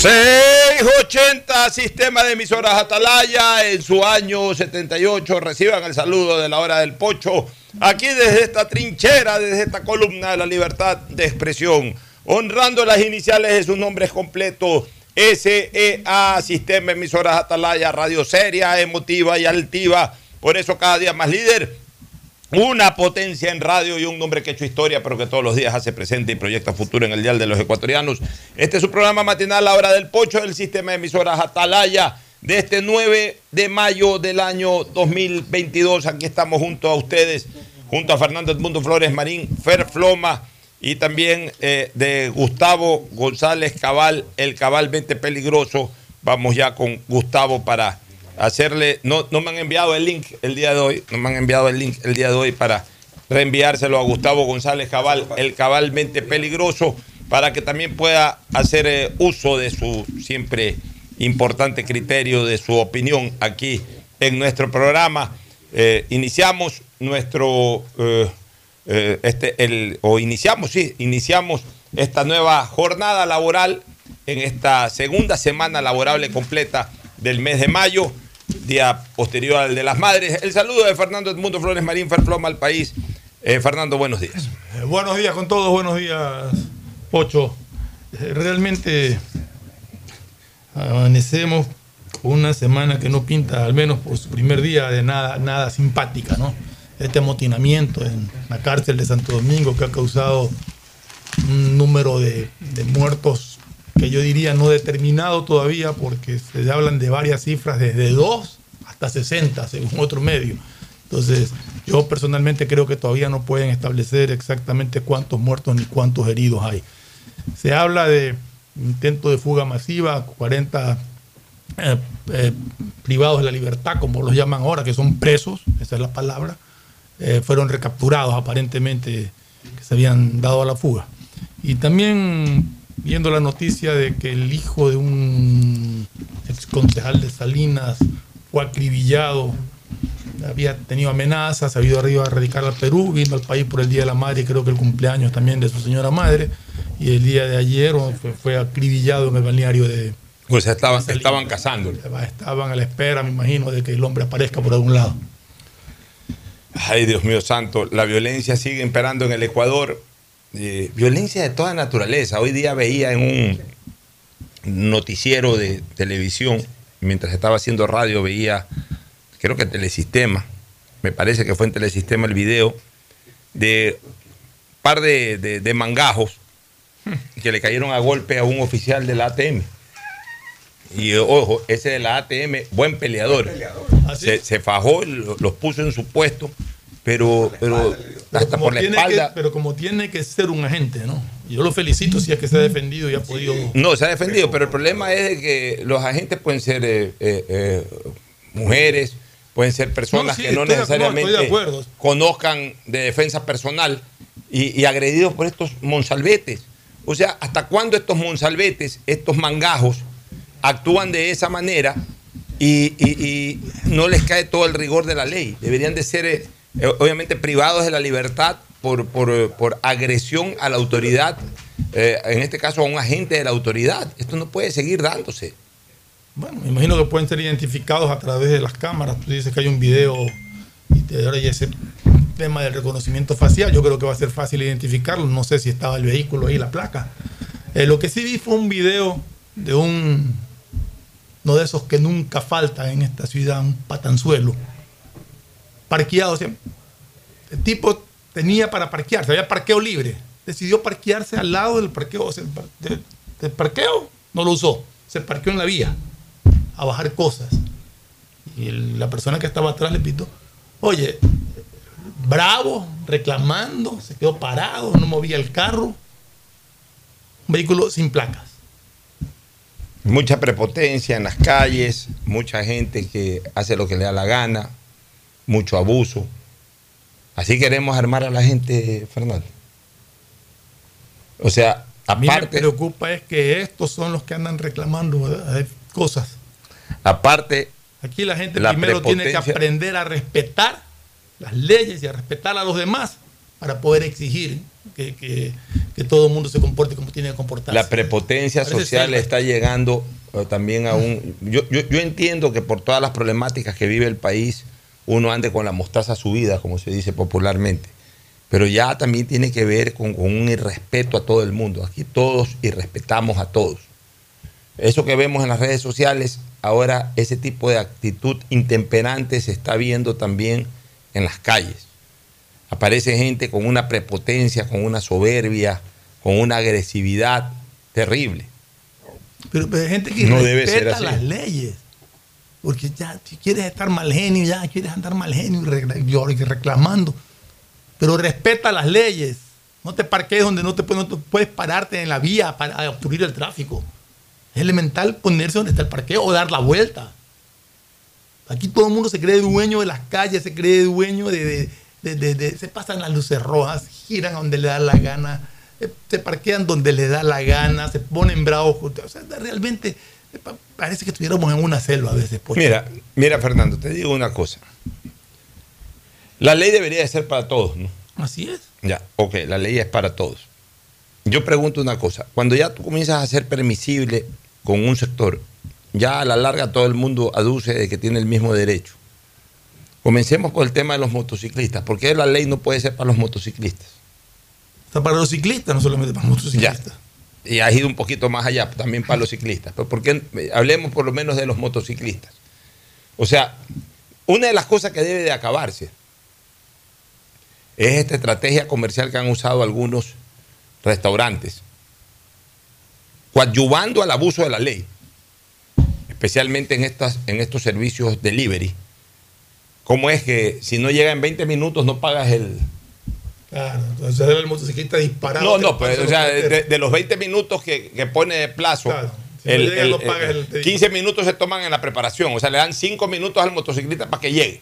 680 Sistema de Emisoras Atalaya en su año 78. Reciban el saludo de la hora del pocho. Aquí desde esta trinchera, desde esta columna de la libertad de expresión. Honrando las iniciales de sus nombres completos. SEA, Sistema de Emisoras Atalaya, radio seria, emotiva y altiva. Por eso cada día más líder. Una potencia en radio y un nombre que ha hecho historia, pero que todos los días hace presente y proyecta futuro en el Dial de los Ecuatorianos. Este es su programa matinal, La Hora del Pocho, del sistema de emisoras Atalaya, de este 9 de mayo del año 2022. Aquí estamos junto a ustedes, junto a Fernando Edmundo Flores Marín, Fer Floma y también eh, de Gustavo González Cabal, el Cabal 20 Peligroso. Vamos ya con Gustavo para hacerle, no, no me han enviado el link el día de hoy, no me han enviado el link el día de hoy para reenviárselo a Gustavo González Cabal, el cabalmente peligroso, para que también pueda hacer eh, uso de su siempre importante criterio, de su opinión aquí en nuestro programa. Eh, iniciamos nuestro, eh, este, el, o iniciamos, sí, iniciamos esta nueva jornada laboral en esta segunda semana laborable completa del mes de mayo, día posterior al de las madres. El saludo de Fernando Edmundo Flores Marín, Ferfloma al país. Eh, Fernando, buenos días. Eh, buenos días con todos, buenos días, Pocho. Eh, realmente amanecemos una semana que no pinta, al menos por su primer día, de nada, nada simpática, ¿no? Este amotinamiento en la cárcel de Santo Domingo que ha causado un número de muertos que yo diría no determinado todavía porque se hablan de varias cifras desde 2 hasta 60 según otro medio. Entonces, yo personalmente creo que todavía no pueden establecer exactamente cuántos muertos ni cuántos heridos hay. Se habla de intento de fuga masiva, 40 eh, eh, privados de la libertad, como los llaman ahora, que son presos, esa es la palabra, eh, fueron recapturados aparentemente, que se habían dado a la fuga. Y también viendo la noticia de que el hijo de un ex concejal de Salinas fue acribillado, había tenido amenazas, ha ido arriba a radicar al Perú, vino al país por el Día de la Madre y creo que el cumpleaños también de su señora madre, y el día de ayer fue, fue acribillado en el balneario de... Pues estaban, estaban cazando. Estaban a la espera, me imagino, de que el hombre aparezca por algún lado. Ay, Dios mío santo, la violencia sigue imperando en el Ecuador. Eh, violencia de toda naturaleza. Hoy día veía en un noticiero de televisión, mientras estaba haciendo radio, veía, creo que Telesistema, me parece que fue en Telesistema el video, de un par de, de, de mangajos que le cayeron a golpe a un oficial del ATM. Y ojo, ese de la ATM, buen peleador. Se, se fajó, lo- los puso en su puesto, pero, pero Pero hasta como por la tiene espalda. que- pero como tiene que ser un agente, ¿no? Yo lo felicito si es que se ha defendido y ha podido. No, se ha defendido, pero el problema es que los agentes pueden ser eh, eh, eh, mujeres, pueden ser personas No, sí, que no necesariamente de conozcan de defensa personal y, y agredidos por estos monsalvetes. O sea, ¿hasta cuándo estos monsalvetes, estos mangajos, actúan de esa manera y, y- y no les cae todo el rigor de la ley? Deberían de ser, obviamente, privados de la libertad por, por, eh, por agresión a la autoridad, eh, en este caso a un agente de la autoridad. Esto no puede seguir dándose. Bueno, me imagino que pueden ser identificados a través de las cámaras. Tú dices que hay un video y te ya ese tema del reconocimiento facial. Yo creo que va a ser fácil identificarlo. No sé si estaba el vehículo ahí, la placa. Eh, lo que sí vi fue un video de un, no de esos que nunca faltan en esta ciudad, un patanzuelo, parqueado. o sea, el tipo tenía para parquearse, había parqueo libre. Decidió parquearse al lado del parqueo, o sea, parqueo, no lo usó. Se parqueó en la vía a bajar cosas. Y la persona que estaba atrás le pitó, oye, bravo, reclamando, se quedó parado, no movía el carro. Un vehículo sin placas. Mucha prepotencia en las calles, mucha gente que hace lo que le da la gana, mucho abuso. Así queremos armar a la gente, Fernando. O sea, A mí me aparte, preocupa es que estos son los que andan reclamando cosas. aparte, Aquí la gente La primero tiene que aprender a respetar las leyes y a respetar a los demás para poder exigir que, que- que todo el mundo se comporte como tiene que comportarse. la prepotencia Parece social está llegando eh, también a un... Yo, yo, yo entiendo que por todas las problemáticas que vive el país, uno ande con la mostaza subida, como se dice popularmente. Pero ya también tiene que ver con, con un irrespeto a todo el mundo. Aquí todos irrespetamos a todos. Eso que vemos en las redes sociales, ahora ese tipo de actitud intemperante se está viendo también en las calles. Aparece gente con una prepotencia, con una soberbia, con una agresividad terrible. Pero, pero hay gente que No debe ser respeta así. las leyes. Porque ya, si quieres estar mal genio, ya quieres andar mal genio y re- y reclamando. Pero respeta las leyes. No te parquees donde no te, puedes- pararte en la vía para obstruir el tráfico. Es elemental ponerse donde está el parqueo o dar la vuelta. Aquí todo el mundo se cree dueño de las calles, se cree dueño de... de- de- de- se pasan las luces rojas, giran donde le da la gana, se parquean donde le da la gana, se ponen bravos. O sea, realmente parece que estuviéramos en una selva a veces. Pocho. Mira, mira Fernando, te digo una cosa. La ley debería de ser para todos, ¿no? Así es. Ya, ok, la ley es para todos. Yo pregunto una cosa, cuando ya tú comienzas a ser permisible con un sector, ya a la larga todo el mundo aduce de que tiene el mismo derecho. Comencemos por el tema de los motociclistas. ¿Por qué la ley no puede ser para los motociclistas? Está para los ciclistas, no solamente para los Ya. Y has ido un poquito más allá, también para los ciclistas. Pero ¿por qué? Hablemos por lo menos de los motociclistas. O sea, una de las cosas que debe de acabarse es esta estrategia comercial que han usado algunos restaurantes, coadyuvando al abuso de la ley, especialmente en, estas, en estos servicios delivery. ¿Cómo es que si no llega en 20 minutos no pagas el, Claro, entonces era el motociclista disparado. no, no, pues, o sea, de, los 20 minutos que, que pone de plazo, Claro, si no el- el- no pagas el- el- te digo. 15 minutos se toman en la preparación, o sea, le dan 5 minutos al motociclista para que llegue.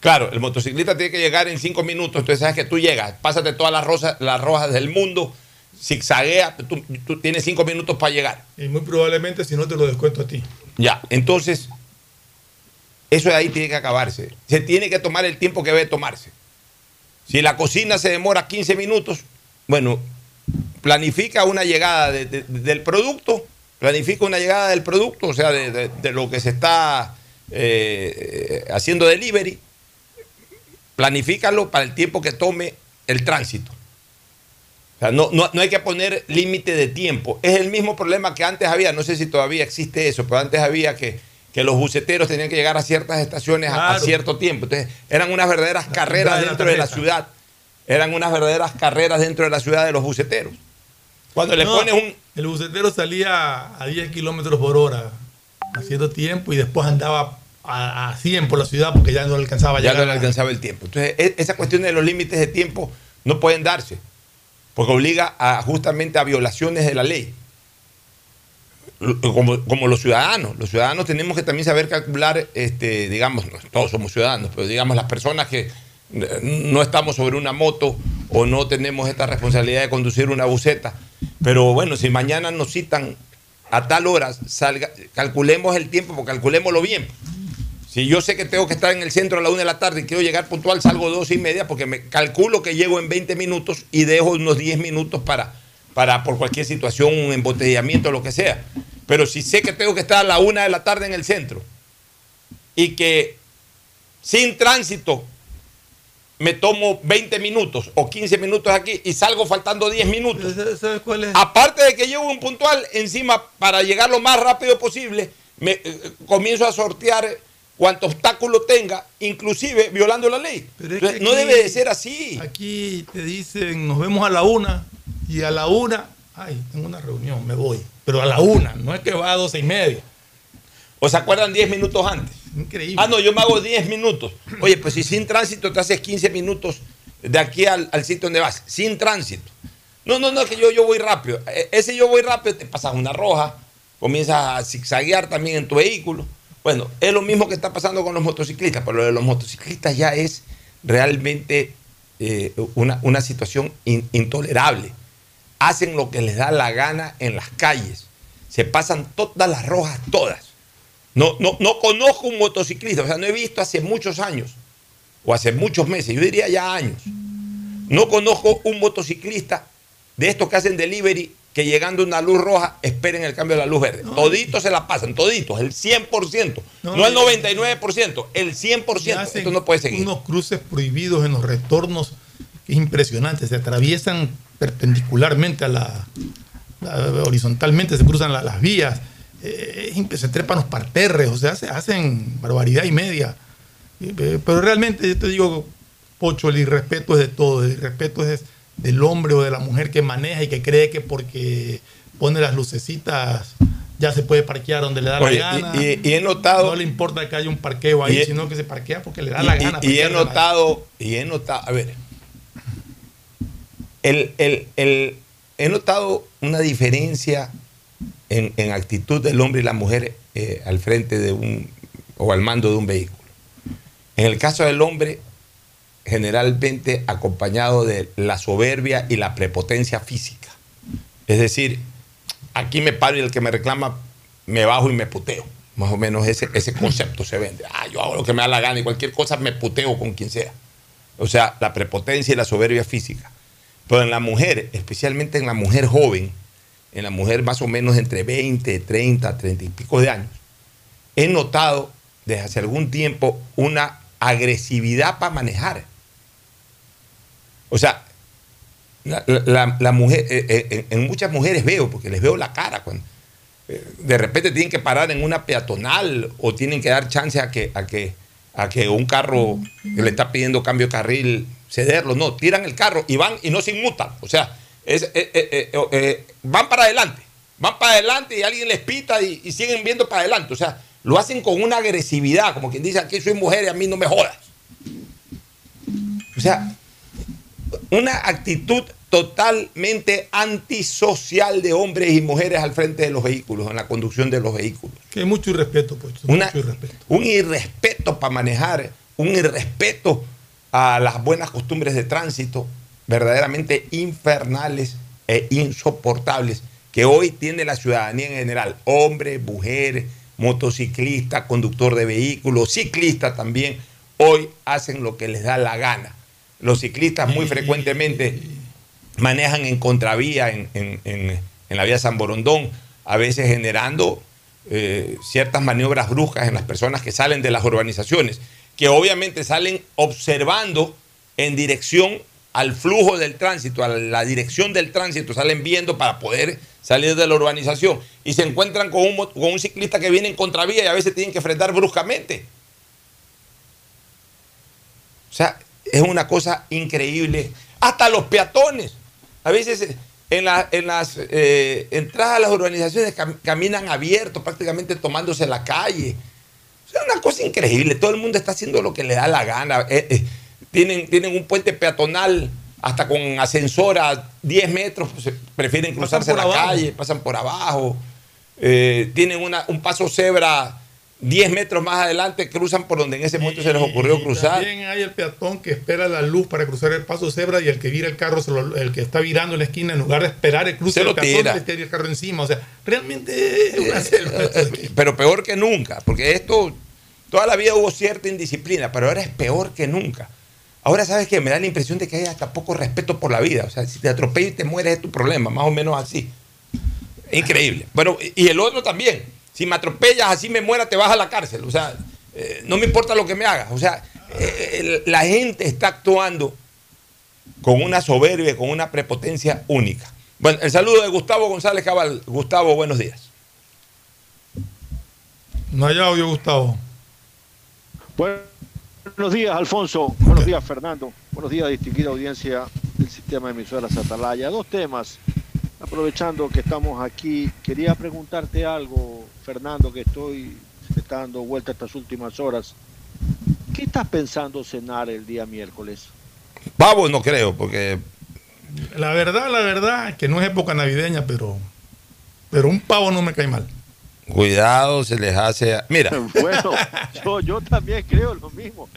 Claro, el motociclista tiene que llegar en 5 minutos, entonces sabes que tú llegas, pásate todas las, rosas, las rojas del mundo, zigzaguea, tú, tú tienes 5 minutos para llegar. Y muy probablemente si no te lo descuento a ti. Ya, entonces, eso de ahí tiene que acabarse. Se tiene que tomar el tiempo que debe tomarse. Si la cocina se demora 15 minutos, bueno, planifica una llegada de- de- del producto, planifica una llegada del producto, o sea, de lo que se está eh, haciendo delivery, planifícalo para el tiempo que tome el tránsito. O sea, no, no- no hay que poner límite de tiempo. Es el mismo problema que antes había, no sé si todavía existe eso, pero antes había que, que los buceteros tenían que llegar a ciertas estaciones a- a, cierto tiempo. Entonces, eran unas verdaderas carreras de dentro de la ciudad. Eran unas verdaderas carreras dentro de la ciudad de los buceteros. Cuando le pones un... El bucetero salía a 10 kilómetros por hora haciendo tiempo y después andaba a, a 100 por la ciudad porque ya no alcanzaba a Ya llegar. no le alcanzaba el tiempo. Entonces, e- esa cuestión de los límites de tiempo no pueden darse, porque obliga a, justamente a violaciones de la ley. Como, los ciudadanos. Los ciudadanos tenemos que también saber calcular, este, digamos, todos somos ciudadanos, pero digamos las personas que no estamos sobre una moto o no tenemos esta responsabilidad de conducir una buceta. Pero bueno, si mañana nos citan a tal hora, salga, calculemos el tiempo, porque calculémoslo bien. Si yo sé que tengo que estar en el centro a la una de la tarde y quiero llegar puntual, salgo dos y media porque me calculo que llego en 20 minutos y dejo unos 10 minutos para, para por cualquier situación, un embotellamiento, lo que sea. Pero si sé que tengo que estar a la una de la tarde en el centro y que sin tránsito me tomo 20 minutos o 15 minutos aquí y salgo faltando 10 minutos. ¿Sabes cuál es? Aparte de que llevo un puntual, encima para llegar lo más rápido posible, me eh, comienzo a sortear cuanto obstáculo tenga, inclusive violando la ley. Pero es Entonces, que no debe de ser así. Aquí te dicen, nos vemos a la una y a la una, ay, tengo una reunión, me voy. Pero a la una, no es que va a doce y media. ¿O se acuerdan 10 minutos antes? Increíble. Ah, no, yo me hago 10 minutos. Oye, pues si sin tránsito te haces 15 minutos de aquí al, al sitio donde vas, sin tránsito. No, no, no, que yo, yo voy rápido. E- Ese yo voy rápido, te pasas una roja, comienzas a zigzaguear también en tu vehículo. Bueno, es lo mismo que está pasando con los motociclistas, pero lo de los motociclistas ya es realmente eh, una, una situación in- intolerable. Hacen lo que les da la gana en las calles. Se pasan todas las rojas, todas. No, no, no conozco un motociclista, o sea, no he visto hace muchos años, o hace muchos meses, yo diría ya años. No conozco un motociclista de estos que hacen delivery que llegando a una luz roja esperen el cambio de la luz verde. toditos se la pasan, toditos, el 100%. No, No, el y- 99%, el Y 100%. hacen Esto no puede seguir. Unos cruces prohibidos en los retornos, impresionante. Se atraviesan perpendicularmente a la, horizontalmente, se cruzan la- las vías. Eh, se trepan los parterres, o sea, se hacen barbaridad y media. Y, eh, Pero realmente, yo te digo, Pocho, el irrespeto es de todo. El irrespeto es del hombre o de la mujer que maneja y que cree que porque pone las lucecitas ya se puede parquear donde le da Oye, la gana. y- y- he notado- No le importa que haya un parqueo ahí, Y sino que se parquea porque le da Y- la gana. Y, he notado, y he notado, a ver, he notado una diferencia en, en actitud del hombre y la mujer eh, al frente de un, o al mando de un vehículo. En el caso del hombre, generalmente acompañado de la soberbia y la prepotencia física. Es decir, aquí me paro y el que me reclama me bajo y me puteo. Más o menos ese, ese concepto se vende. Ah, yo hago lo que me da la gana y cualquier cosa me puteo con quien sea. O sea, la prepotencia y la soberbia física. Pero en la mujer, especialmente en la mujer joven, en la mujer más o menos entre 20, 30, 30 y pico de años, he notado desde hace algún tiempo una agresividad para manejar. O sea, la, mujer, eh, eh, en muchas mujeres veo, porque les veo la cara cuando eh, de repente tienen que parar en una peatonal o tienen que dar chance a que, a que, a que un carro le está pidiendo cambio de carril cederlo. No, tiran el carro y van y no se inmutan. O sea, es, eh, eh, eh, van para adelante. Van para adelante y alguien les pita y, y siguen viendo para adelante. O sea, lo hacen con una agresividad, como quien dice, aquí soy mujer y a mí no me jodas. O sea, una actitud totalmente antisocial de hombres y mujeres al frente de los vehículos, en la conducción de los vehículos. Que mucho irrespeto, Pocho. Una- mucho irrespeto. un irrespeto para manejar, un irrespeto a las buenas costumbres de tránsito, verdaderamente infernales e insoportables, que hoy tiene la ciudadanía en general, hombre, mujer, motociclista, conductor de vehículos, ciclista también, hoy hacen lo que les da la gana. Los ciclistas muy frecuentemente manejan en contravía en, en- en- la vía San Borondón, a veces generando eh, ciertas maniobras bruscas en las personas que salen de las urbanizaciones, que obviamente salen observando en dirección al flujo del tránsito, a la dirección del tránsito, salen viendo para poder salir de la urbanización y se encuentran con un, con un ciclista que viene en contravía y a veces tienen que frenar bruscamente. O sea, es una cosa increíble. Hasta los peatones. A veces eh, en, la- en las eh, entradas a las urbanizaciones cam- caminan abiertos, prácticamente tomándose la calle. Sea, una cosa increíble. Todo el mundo está haciendo lo que le da la gana. Eh, eh, tienen, tienen un puente peatonal hasta con ascensor a 10 metros, pues, prefieren cruzarse la abajo. calle, pasan por abajo. Eh, tienen una- un paso cebra 10 metros más adelante, cruzan por donde en ese momento se les ocurrió cruzar. También hay el peatón que espera la luz para cruzar el paso cebra y el que vira el carro, lo- el que está virando en la esquina, en lugar de esperar el cruce del peatón, le tira el carro encima. O sea, realmente es una selva. pero peor que nunca, porque esto, toda la vida hubo cierta indisciplina, pero ahora es peor que nunca. Ahora sabes que me da la impresión de que hay hasta poco respeto por la vida. O sea, si te atropellas y te mueres es tu problema, más o menos así. Increíble. Bueno, y el otro también. Si me atropellas, así me muera, te vas a la cárcel. O sea, eh, no me importa lo que me hagas. O sea, eh, la gente está actuando con una soberbia, con una prepotencia única. Bueno, el saludo de Gustavo González Cabal. Gustavo, buenos días. No hay audio, Gustavo. Buenos días, Alfonso. Buenos días, Fernando. Buenos días, distinguida audiencia del sistema de emisoras Atalaya. Dos temas. Aprovechando que estamos aquí, quería preguntarte algo, Fernando, que estoy está dando vuelta estas últimas horas. ¿Qué estás pensando cenar el día miércoles? Pavo no creo, porque La verdad, la verdad, que no es época navideña, pero, pero un pavo no me cae mal. Cuidado se les hace... a- Mira, Bueno, yo, yo también creo lo mismo.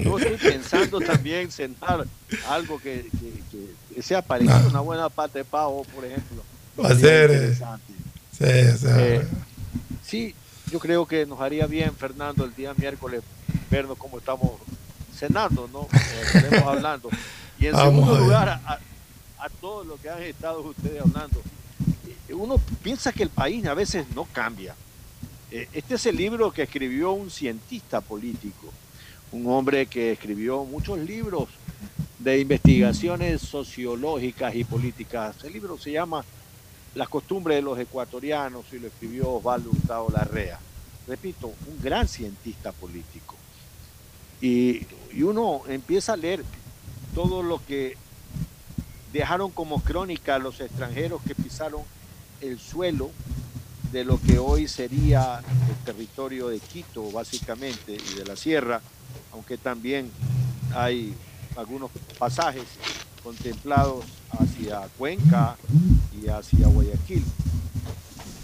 Yo estoy pensando también cenar algo que, que- que sea parecido, No. una buena pata de pavo, por ejemplo. Va a ser, eh. Sí, Eh, Sí, yo creo que nos haría bien, Fernando, el día miércoles vernos cómo estamos cenando, ¿no? Como estaremos hablando. Y en Vamos a segundo lugar, a, a todo lo que han estado ustedes hablando, uno piensa que el país a veces no cambia. Eh, Este es el libro que escribió un cientista político, un hombre que escribió muchos libros de investigaciones sociológicas y políticas. El libro se llama Las costumbres de los ecuatorianos y lo escribió Osvaldo Hurtado Larrea. Repito, un gran cientista político. Y, y uno empieza a leer todo lo que dejaron como crónica los extranjeros que pisaron el suelo de lo que hoy sería el territorio de Quito, básicamente, y de la sierra, aunque también hay algunos pasajes contemplados hacia Cuenca y hacia Guayaquil.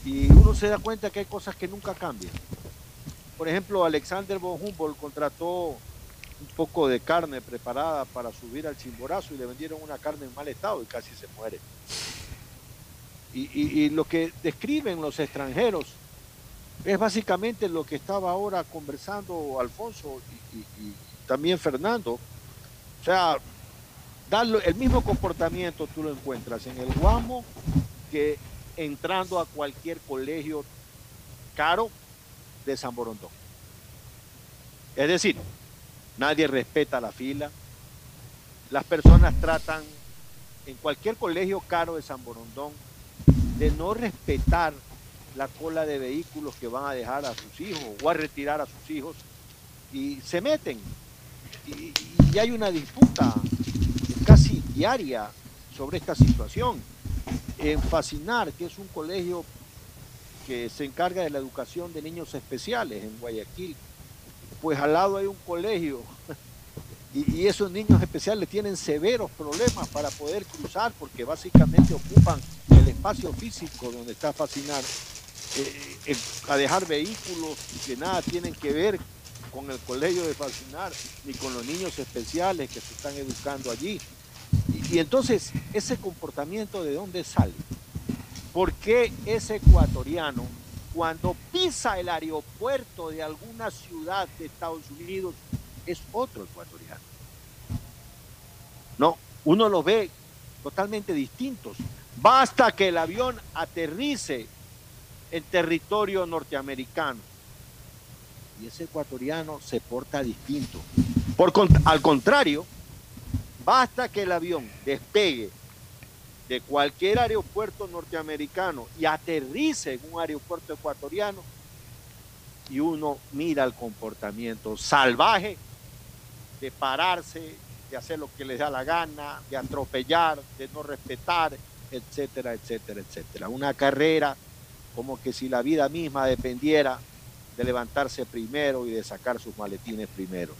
Y uno se da cuenta que hay cosas que nunca cambian. Por ejemplo, Alexander von Humboldt contrató un poco de carne preparada para subir al Chimborazo y le vendieron una carne en mal estado y casi se muere. Y, lo que describen los extranjeros es básicamente lo que estaba ahora conversando Alfonso y, también Fernando. O sea, darlo- el mismo comportamiento tú lo encuentras en el Guamo que entrando a cualquier colegio caro de San Borondón. Es decir, nadie respeta la fila, las personas tratan en cualquier colegio caro de San Borondón de no respetar la cola de vehículos que van a dejar a sus hijos o a retirar a sus hijos y se meten. Y, hay una disputa casi diaria sobre esta situación. En Fascinar, que es un colegio que se encarga de la educación de niños especiales en Guayaquil, pues al lado hay un colegio y esos niños especiales tienen severos problemas para poder cruzar porque básicamente ocupan el espacio físico donde está Fascinar eh, eh, a dejar vehículos que nada tienen que ver con el colegio de Fascinar ni con los niños especiales que se están educando allí. Y, entonces, ese comportamiento de dónde sale? ¿Por qué ese ecuatoriano, cuando pisa el aeropuerto de alguna ciudad de Estados Unidos, es otro ecuatoriano? No, uno los ve totalmente distintos. Basta que el avión aterrice en territorio norteamericano y ese ecuatoriano se porta distinto. Por al contrario, basta que el avión despegue de cualquier aeropuerto norteamericano y aterrice en un aeropuerto ecuatoriano y uno mira el comportamiento salvaje de pararse, de hacer lo que les da la gana, de atropellar, de no respetar, etcétera, etcétera, etcétera. Una carrera como que si la vida misma dependiera de levantarse primero y de sacar sus maletines primero.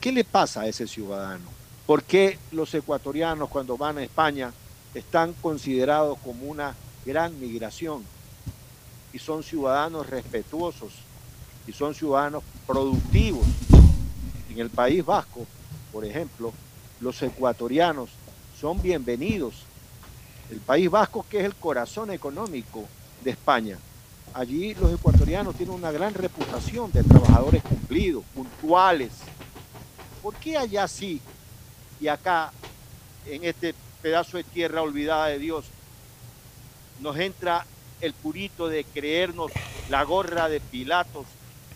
¿Qué le pasa a ese ciudadano? ¿Por qué los ecuatorianos cuando van a España están considerados como una gran migración y son ciudadanos respetuosos y son ciudadanos productivos? En el País Vasco, por ejemplo, los ecuatorianos son bienvenidos. El País Vasco, que es el corazón económico de España, allí los ecuatorianos tienen una gran reputación de trabajadores cumplidos, puntuales. ¿Por qué allá sí y acá, en este pedazo de tierra olvidada de Dios, nos entra el purito de creernos la gorra de Pilatos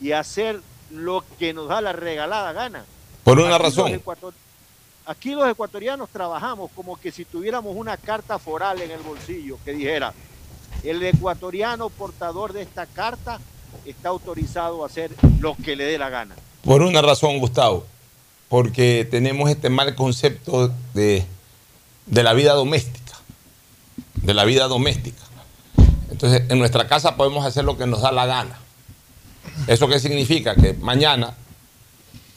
y hacer lo que nos da la regalada gana? Por una Aquí razón. Aquí los ecuatorianos trabajamos como que si tuviéramos una carta foral en el bolsillo que dijera, el ecuatoriano portador de esta carta está autorizado a hacer lo que le dé la gana. Por una razón, Gustavo. Porque tenemos este mal concepto de, de la vida doméstica. De la vida doméstica. Entonces, en nuestra casa podemos hacer lo que nos da la gana. ¿Eso qué significa? Que mañana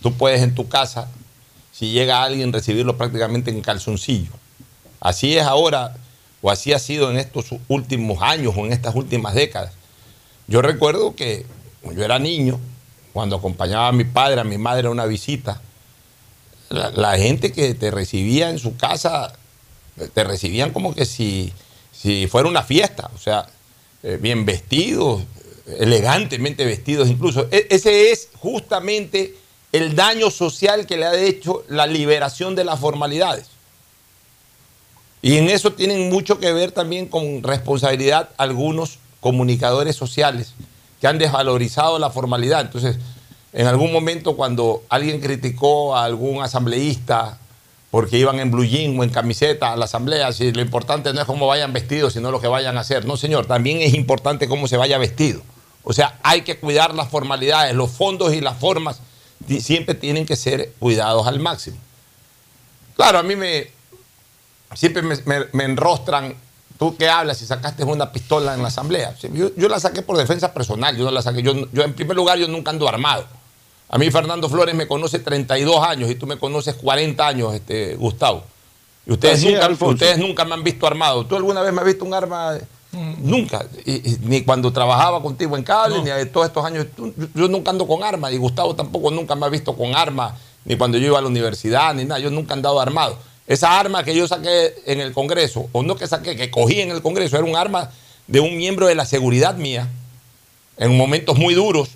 tú puedes en tu casa, si llega alguien, recibirlo prácticamente en calzoncillo. Así es ahora, o así ha sido en estos últimos años o en estas últimas décadas. Yo recuerdo que yo era niño, cuando acompañaba a mi padre, a mi madre a una visita, la, gente que te recibía en su casa, te recibían como que si, si fuera una fiesta, o sea, eh, bien vestidos, elegantemente vestidos incluso. E- ese es justamente el daño social que le ha hecho la liberación de las formalidades. Y en eso tienen mucho que ver también con responsabilidad algunos comunicadores sociales que han desvalorizado la formalidad. Entonces, en algún momento cuando alguien criticó a algún asambleísta porque iban en blue jean o en camiseta a la asamblea, si lo importante no es cómo vayan vestidos, sino lo que vayan a hacer. No, señor, también es importante cómo se vaya vestido. O sea, hay que cuidar las formalidades, los fondos y las formas siempre tienen que ser cuidados al máximo. Claro, a mí me siempre me, me- me enrostran, tú que hablas si sacaste una pistola en la asamblea. Yo, yo la saqué por defensa personal, yo no la saqué. Yo, yo, en primer lugar, yo nunca ando armado. A mí Fernando Flores me conoce 32 años y tú me conoces 40 años, este, Gustavo. Y ustedes, Así nunca, ustedes nunca me han visto armado. ¿Tú alguna vez me has visto un arma? Nunca. Y- y ni cuando trabajaba contigo en cable, ni de todos estos años. Tú- yo, nunca ando con arma. Y Gustavo tampoco nunca me ha visto con arma, ni cuando yo iba a la universidad, ni nada. Yo nunca he andado armado. Esa arma que yo saqué en el Congreso, o no que saqué, que cogí en el Congreso, era un arma de un miembro de la seguridad mía, en momentos muy duros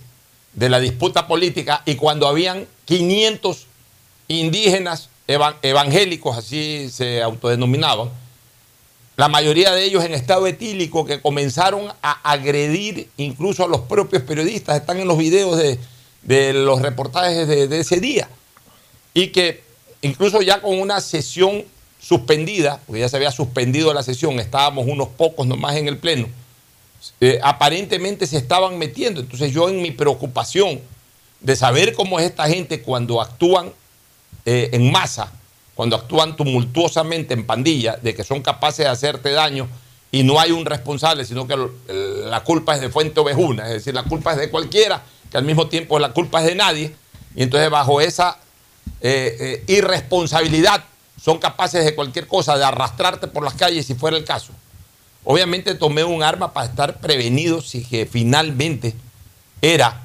de la disputa política, y cuando habían 500 indígenas evan- evangélicos, así se autodenominaban, la mayoría de ellos en estado etílico que comenzaron a agredir incluso a los propios periodistas, están en los videos de, los reportajes de, de ese día, y que incluso ya con una sesión suspendida, porque ya se había suspendido la sesión, estábamos unos pocos nomás en el Pleno, eh, aparentemente se estaban metiendo. Entonces yo en mi preocupación de saber cómo es esta gente cuando actúan eh, en masa, cuando actúan tumultuosamente en pandilla, de que son capaces de hacerte daño y no hay un responsable, sino que la culpa es de Fuente Ovejuna, es decir, la culpa es de cualquiera, que al mismo tiempo la culpa es de nadie, y entonces bajo esa eh, eh, irresponsabilidad son capaces de cualquier cosa, de arrastrarte por las calles si fuera el caso. Obviamente tomé un arma para estar prevenido si que finalmente era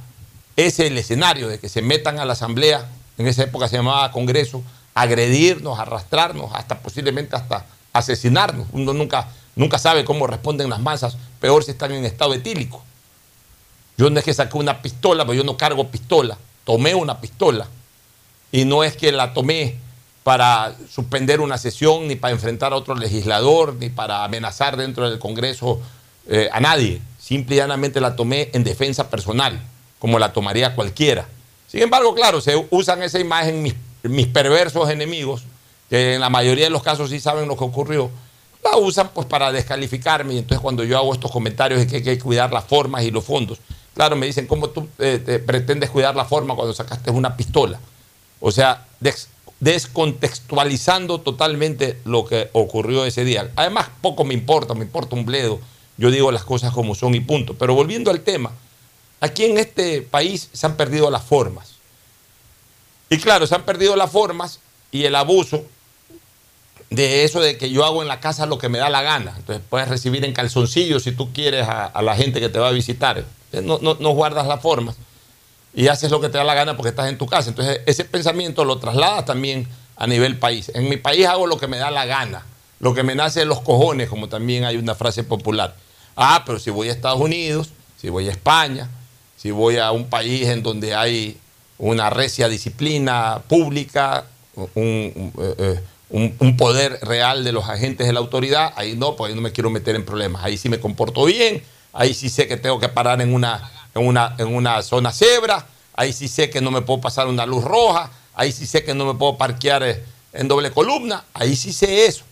ese el escenario de que se metan a la asamblea, en esa época se llamaba Congreso, agredirnos, arrastrarnos, hasta posiblemente hasta asesinarnos. Uno nunca, nunca sabe cómo responden las masas, peor si están en estado etílico. Yo no es que saqué una pistola, pero yo no cargo pistola, tomé una pistola y no es que la tomé para suspender una sesión, ni para enfrentar a otro legislador, ni para amenazar dentro del Congreso eh, a nadie. Simple y llanamente la tomé en defensa personal, como la tomaría cualquiera. Sin embargo, claro, se usan esa imagen mis, mis perversos enemigos, que en la mayoría de los casos sí saben lo que ocurrió, la usan pues para descalificarme. Y entonces cuando yo hago estos comentarios de que hay que cuidar las formas y los fondos, claro, me dicen, ¿cómo tú eh, te pretendes cuidar la forma cuando sacaste una pistola? O sea, des- descontextualizando totalmente lo que ocurrió ese día. Además, poco me importa, me importa un bledo. Yo digo las cosas como son y punto. Pero volviendo al tema, aquí en este país se han perdido las formas. Y claro, se han perdido las formas y el abuso de eso de que yo hago en la casa lo que me da la gana. Entonces puedes recibir en calzoncillos si tú quieres a, la gente que te va a visitar. No, no, no guardas las formas y haces lo que te da la gana porque estás en tu casa. Entonces, ese pensamiento lo trasladas también a nivel país. En mi país hago lo que me da la gana, lo que me nace de los cojones, como también hay una frase popular. Ah, pero si voy a Estados Unidos, si voy a España, si voy a un país en donde hay una recia disciplina pública, un, un, un, un poder real de los agentes de la autoridad, ahí no, pues ahí no me quiero meter en problemas. Ahí sí me comporto bien, ahí sí sé que tengo que parar en una en una, en una zona cebra, ahí sí sé que no me puedo pasar una luz roja, ahí sí sé que no me puedo parquear eh, en doble columna, ahí sí sé eso.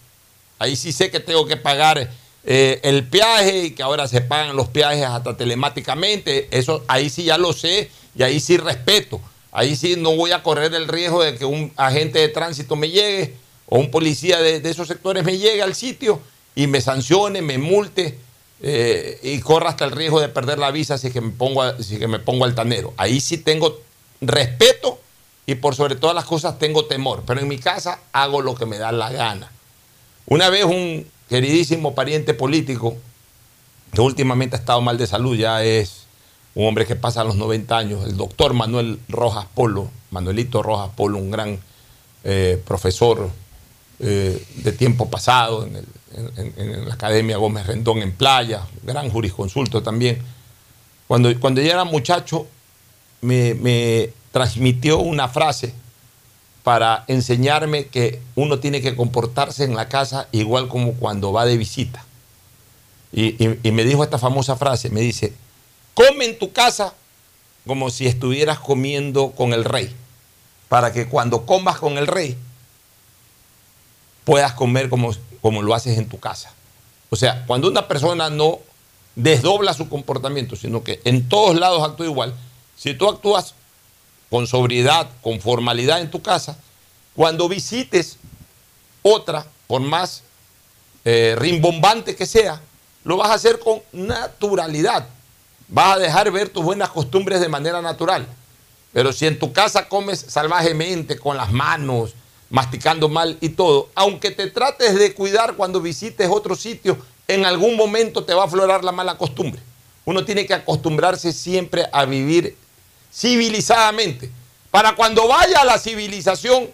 Ahí sí sé que tengo que pagar eh, el peaje y que ahora se pagan los peajes hasta telemáticamente. Eso ahí sí ya lo sé y ahí sí respeto. Ahí sí no voy a correr el riesgo de que un agente de tránsito me llegue o un policía de, esos sectores me llegue al sitio y me sancione, me multe eh, y corra hasta el riesgo de perder la visa si que me pongo, si que me pongo altanero. Ahí sí tengo respeto y por sobre todas las cosas tengo temor. Pero en mi casa hago lo que me da la gana. Una vez un queridísimo pariente político, que últimamente ha estado mal de salud, ya es un hombre que pasa a los 90 años, el doctor Manuel Rojas Polo, Manuelito Rojas Polo, un gran eh, profesor eh, de tiempo pasado en, la Academia Gómez Rendón en Playa, gran jurisconsulto también. Cuando, cuando yo era muchacho, me, transmitió una frase para enseñarme que uno tiene que comportarse en la casa igual como cuando va de visita. Y, me dijo esta famosa frase, me dice, come en tu casa como si estuvieras comiendo con el rey, para que cuando comas con el rey puedas comer como, como lo haces en tu casa. O sea, cuando una persona no desdobla su comportamiento, sino que en todos lados actúa igual, si tú actúas con sobriedad, con formalidad en tu casa, cuando visites otra, por más eh, rimbombante que sea, lo vas a hacer con naturalidad. Vas a dejar ver tus buenas costumbres de manera natural. Pero si en tu casa comes salvajemente, con las manos, masticando mal y todo, aunque te trates de cuidar cuando visites otro sitio, en algún momento te va a aflorar la mala costumbre. Uno tiene que acostumbrarse siempre a vivir civilizadamente, para cuando vaya a la civilización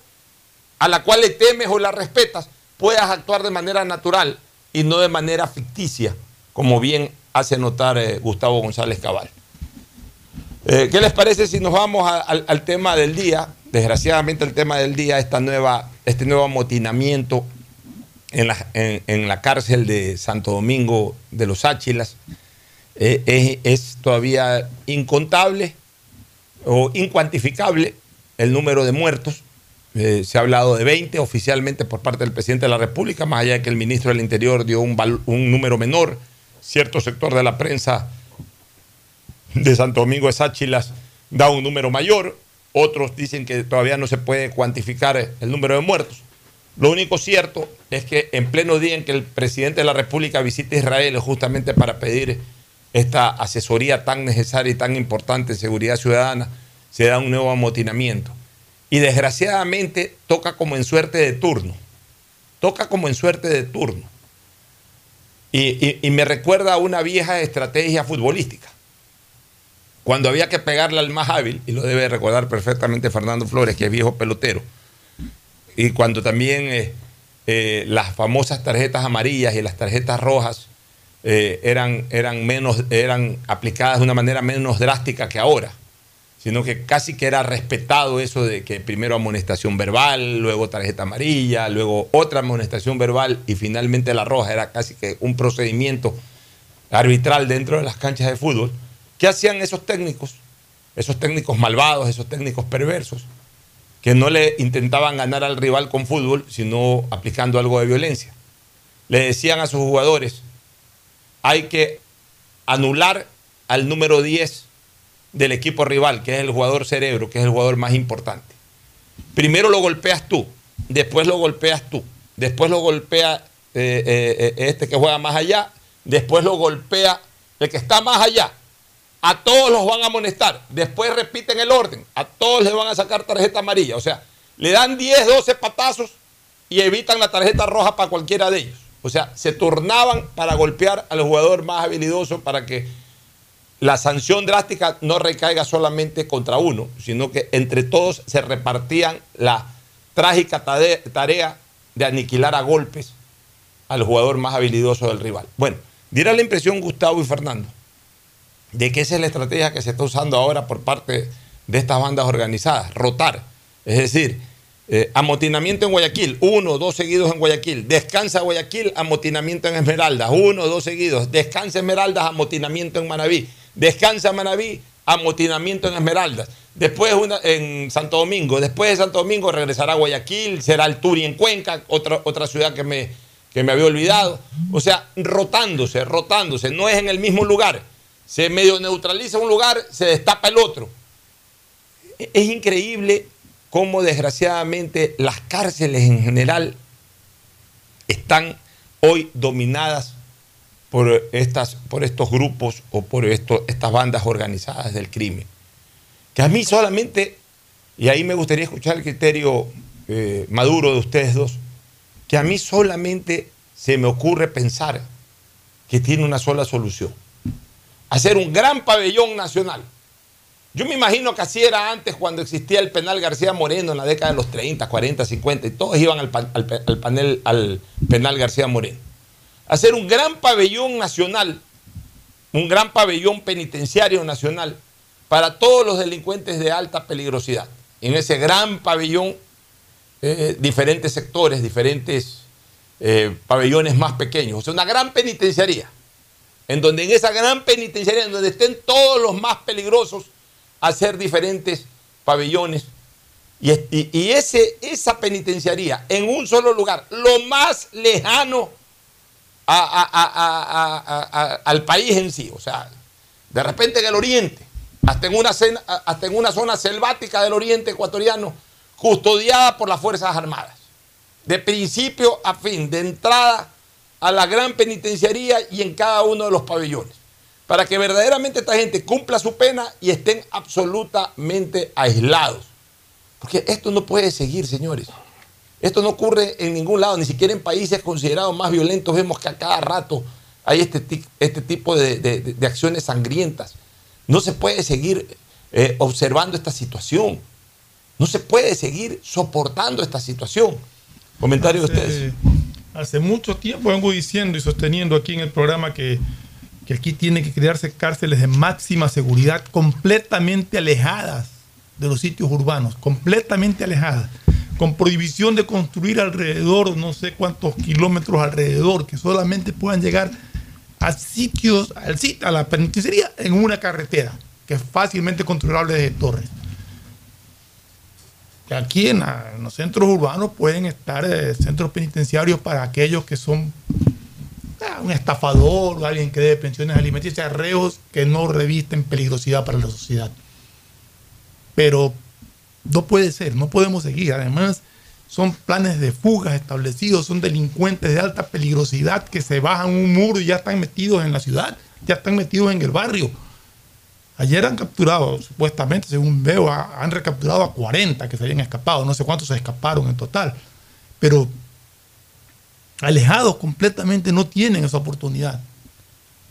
a la cual le temes o la respetas, puedas actuar de manera natural y no de manera ficticia, como bien hace notar eh, Gustavo González Cabal. Eh, ¿Qué les parece si nos vamos al, tema del día? desgraciadamente el tema del día, esta nueva, este nuevo amotinamiento en la, en, la cárcel de Santo Domingo de los Áchilas, eh, es, todavía incontable o incuantificable el número de muertos. Se ha hablado de 20 oficialmente por parte del presidente de la República, más allá de que el ministro del Interior dio un número menor. Cierto sector de la prensa de Santo Domingo de Sáchilas da un número mayor. Otros dicen que todavía no se puede cuantificar el número de muertos. Lo único cierto es que en pleno día en que el presidente de la República visita Israel justamente para pedir esta asesoría tan necesaria y tan importante en seguridad ciudadana, se da un nuevo amotinamiento. Y desgraciadamente toca como en suerte de turno. Toca como en suerte de turno. Y, me recuerda a una vieja estrategia futbolística. Cuando había que pegarle al más hábil, y lo debe recordar perfectamente Fernando Flores, que es viejo pelotero, y cuando también eh, eh, las famosas tarjetas amarillas y las tarjetas rojas eh, eran, eran, menos, eran aplicadas de una manera menos drástica que ahora, sino que casi que era respetado eso de que primero amonestación verbal, luego tarjeta amarilla, luego otra amonestación verbal y finalmente la roja, era casi que un procedimiento arbitral dentro de las canchas de fútbol. ¿Qué hacían esos técnicos? Esos técnicos malvados, esos técnicos perversos, que no le intentaban ganar al rival con fútbol, sino aplicando algo de violencia. Le decían a sus jugadores, hay que anular al número 10 del equipo rival, que es el jugador cerebro, que es el jugador más importante. primero lo golpeas tú, después lo golpeas tú, después lo golpea eh, eh, eh, este que juega más allá, después lo golpea el que está más allá. A todos los van a amonestar, después repiten el orden, a todos les van a sacar tarjeta amarilla. O sea, le dan 10, 12 patazos y evitan la tarjeta roja para cualquiera de ellos. O sea, se turnaban para golpear al jugador más habilidoso para que la sanción drástica no recaiga solamente contra uno, sino que entre todos se repartían la trágica tarea de aniquilar a golpes al jugador más habilidoso del rival. Bueno, diera la impresión Gustavo y Fernando de que esa es la estrategia que se está usando ahora por parte de estas bandas organizadas, rotar. Es decir, eh, amotinamiento en Guayaquil, uno, dos seguidos en Guayaquil. Descansa Guayaquil, amotinamiento en Esmeraldas, uno, dos seguidos. Descansa Esmeraldas, amotinamiento en Manabí. Descansa Manabí, amotinamiento en Esmeraldas. Después en Santo Domingo. Después de Santo Domingo regresará a Guayaquil, será el Turi en Cuenca, otra, otra ciudad que me, que me había olvidado. O sea, rotándose, rotándose. No es en el mismo lugar. Se medio neutraliza un lugar, se destapa el otro. Es increíble cómo desgraciadamente las cárceles en general están hoy dominadas por, estas, por estos grupos o por estas bandas organizadas del crimen. Que a mí solamente, y ahí me gustaría escuchar el criterio eh, maduro de ustedes dos, que a mí solamente se me ocurre pensar que tiene una sola solución. Hacer un gran pabellón nacional yo me imagino que así era antes cuando existía el penal García Moreno en la década de los 30, 40, 50, y todos iban al, panel, al penal García Moreno. Hacer un gran pabellón nacional, un gran pabellón penitenciario nacional para todos los delincuentes de alta peligrosidad. En ese gran pabellón, eh, diferentes sectores, diferentes eh, pabellones más pequeños. O sea, una gran penitenciaría, en donde en esa gran penitenciaría, en donde estén todos los más peligrosos, hacer diferentes pabellones. Y, ese, esa penitenciaría en un solo lugar, lo más lejano al país en sí, o sea, de repente en el oriente, hasta en, una, hasta en una zona selvática del oriente ecuatoriano, custodiada por las Fuerzas Armadas, de principio a fin, de entrada a la gran penitenciaría y en cada uno de los pabellones para que verdaderamente esta gente cumpla su pena y estén absolutamente aislados. Porque esto no puede seguir, señores. Esto no ocurre en ningún lado, ni siquiera en países considerados más violentos vemos que a cada rato hay este, este tipo de, acciones sangrientas. No se puede seguir eh, observando esta situación. No se puede seguir soportando esta situación. Comentario de ustedes. Hace mucho tiempo vengo diciendo y sosteniendo aquí en el programa que que aquí tiene que crearse cárceles de máxima seguridad completamente alejadas de los sitios urbanos, completamente alejadas, con prohibición de construir alrededor, no sé cuántos kilómetros alrededor, que solamente puedan llegar a sitios, al sitio, a la penitenciaría en una carretera, que es fácilmente controlable desde Torres. Aquí en, los centros urbanos pueden estar eh, centros penitenciarios para aquellos que son un estafador alguien que debe pensiones alimenticias, reos que no revisten peligrosidad para la sociedad. Pero no puede ser, no podemos seguir. Además, son planes de fugas establecidos, son delincuentes de alta peligrosidad que se bajan un muro y ya están metidos en la ciudad, ya están metidos en el barrio. Ayer han capturado, supuestamente, según veo, han recapturado a 40 que se habían escapado, no sé cuántos se escaparon en total. Pero alejados completamente no tienen esa oportunidad.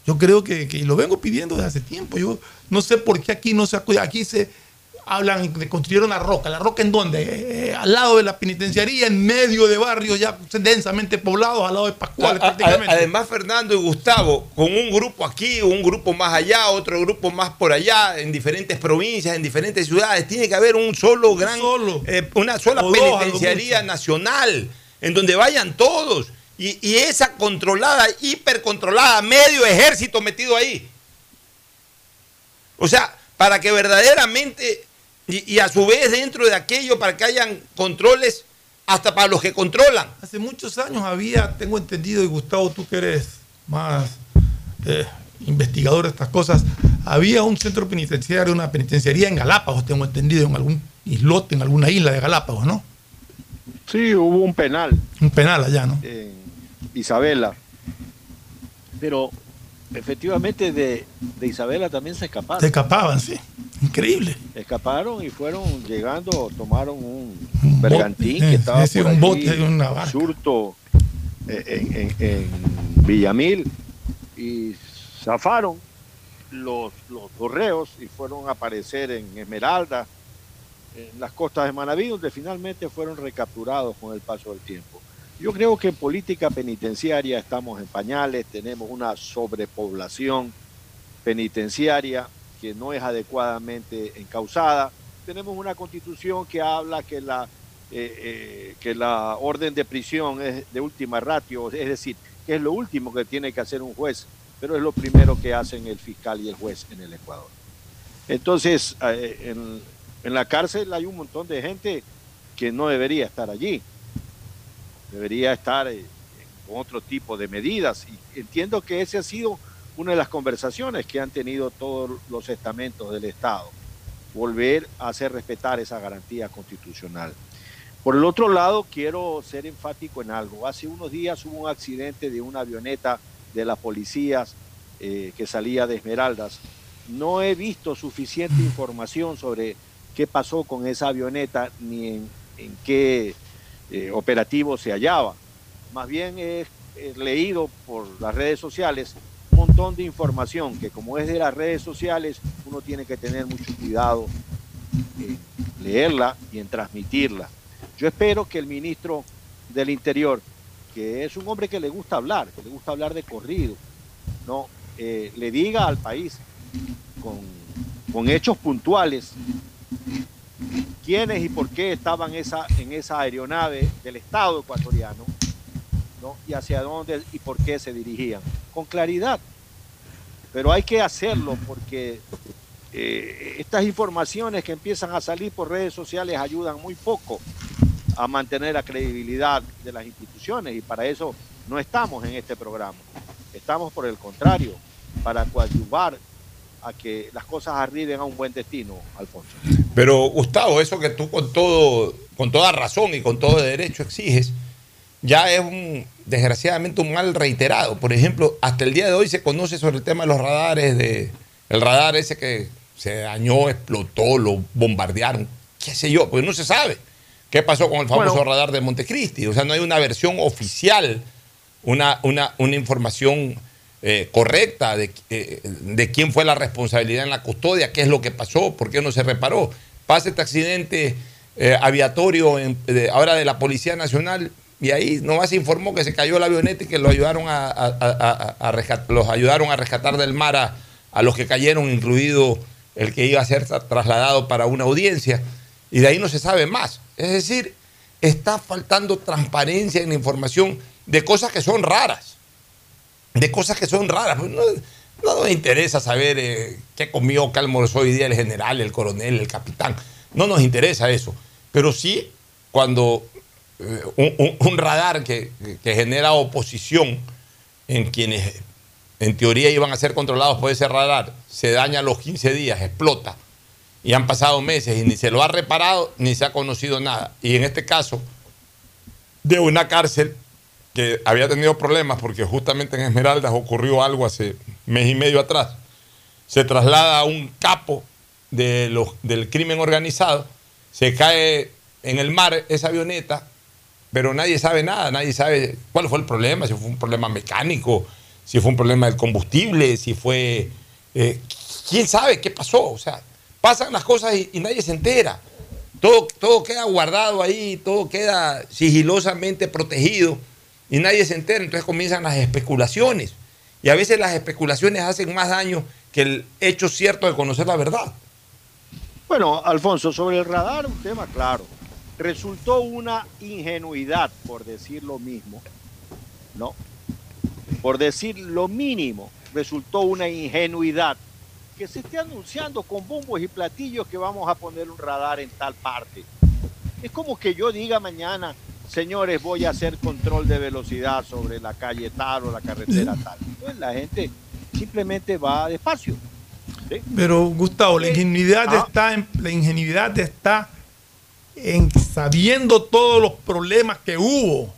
Yo creo que, que, lo vengo pidiendo desde hace tiempo. Yo no sé por qué aquí no se aquí se hablan de construir una roca. ¿La roca en dónde? Eh, eh, al lado de la penitenciaría, en medio de barrios ya densamente poblados, al lado de Pascual. Además, Fernando y Gustavo, con un grupo aquí, un grupo más allá, otro grupo más por allá, en diferentes provincias, en diferentes ciudades, tiene que haber un solo gran, eh, una sola penitenciaría nacional en donde vayan todos. Y, esa controlada, hipercontrolada, medio ejército metido ahí. O sea, para que verdaderamente, y, a su vez dentro de aquello, para que hayan controles hasta para los que controlan. Hace muchos años había, tengo entendido, y Gustavo, tú que eres más eh, investigador de estas cosas, Había un centro penitenciario, una penitenciaría en Galápagos, tengo entendido, en algún islote, en alguna isla de Galápagos, ¿no? Sí, hubo un penal Un penal allá, ¿no? en Isabela. Pero efectivamente de, de Isabela también se escaparon. Se escapaban, sí. Increíble. Escaparon y fueron llegando, tomaron un Un bergantín bote, que estaba por un allí, bote, una barca. surto eh, en, en- en Villamil y zafaron los, los correos y fueron a aparecer en Esmeralda, en las costas de Manaví, donde finalmente fueron recapturados con el paso del tiempo. Yo creo que en política penitenciaria estamos en pañales, tenemos una sobrepoblación penitenciaria que no es adecuadamente encausada. Tenemos una constitución que habla que la, eh, eh, que la orden de prisión es de última ratio, es decir, que es lo último que tiene que hacer un juez, pero es lo primero que hacen el fiscal y el juez en el Ecuador. Entonces, eh, en, en la cárcel hay un montón de gente que no debería estar allí, debería estar eh, con otro tipo de medidas. Y entiendo que ese ha sido una de las conversaciones que han tenido todos los estamentos del Estado, volver a hacer respetar esa garantía constitucional. Por el otro lado, quiero ser enfático en algo. Hace unos días hubo un accidente de una avioneta de las policías eh, que salía de Esmeraldas. No he visto suficiente información sobre qué pasó con esa avioneta ni en, en qué eh, operativo se hallaba. Más bien he leído por las redes sociales un montón de información que como es de las redes sociales, uno tiene que tener mucho cuidado en leerla y en transmitirla. Yo espero que el ministro del Interior, que es un hombre que le gusta hablar, que le gusta hablar de corrido, ¿no? Eh, le diga al país con, con hechos puntuales quiénes y por qué estaban esa, en esa aeronave del Estado ecuatoriano, ¿no? y hacia dónde y por qué se dirigían, con claridad. Pero hay que hacerlo porque eh, estas informaciones que empiezan a salir por redes sociales ayudan muy poco a mantener la credibilidad de las instituciones y para eso no estamos en este programa. Estamos por el contrario, para coadyuvar a que las cosas arriben a un buen destino, Alfonso. Pero Gustavo, eso que tú con todo, con toda razón y con todo derecho exiges, ya es un, desgraciadamente un mal reiterado. Por ejemplo, hasta el día de hoy se conoce sobre el tema de los radares, de el radar ese que se dañó, explotó, lo bombardearon, qué sé yo, porque no se sabe qué pasó con el famoso Bueno. radar de Montecristi. O sea, no hay una versión oficial, una, una, una información eh, correcta de, eh, de quién fue la responsabilidad en la custodia, qué es lo que pasó, por qué no se reparó. Pasa este accidente eh, aviatorio ahora de la Policía Nacional y ahí nomás se informó que se cayó la avioneta y que lo ayudaron a, los ayudaron a rescatar del mar a, los que cayeron, incluido el que iba a ser tra- trasladado para una audiencia. Y de ahí no se sabe más. Es decir, está faltando transparencia en la información de cosas que son raras de cosas que son raras. Pues no, no nos interesa saber eh, qué comió, qué almorzó hoy día el general, el coronel, el capitán. No nos interesa eso. Pero sí, cuando eh, un radar que, que genera oposición en quienes en teoría iban a ser controlados por ese radar, se daña a los 15 días, explota. Y han pasado meses y ni se lo ha reparado ni se ha conocido nada. Y en este caso, de una cárcel que había tenido problemas porque justamente en Esmeraldas ocurrió algo hace mes y medio atrás. Se traslada a un capo de los, del crimen organizado, se cae en el mar esa avioneta, pero nadie sabe nada, nadie sabe cuál fue el problema, si fue un problema mecánico, si fue un problema del combustible, si fue... eh, ¿Quién sabe qué pasó? O sea, pasan las cosas y, y nadie se entera. Todo, todo queda guardado ahí, todo queda sigilosamente protegido y nadie se entera. Entonces comienzan las especulaciones. Y a veces las especulaciones hacen más daño que el hecho cierto de conocer la verdad. Bueno, Alfonso, sobre el radar, un tema claro. Resultó una ingenuidad, por decir lo mismo, ¿no? Por decir lo mínimo, resultó una ingenuidad que se esté anunciando con bombos y platillos que vamos a poner un radar en tal parte. Es como que yo diga mañana, señores, voy a hacer control de velocidad sobre la calle tal o la carretera tal. Entonces la gente simplemente va despacio. Pero Gustavo, la ingenuidad Ah. está en, la ingenuidad está en sabiendo todos los problemas que hubo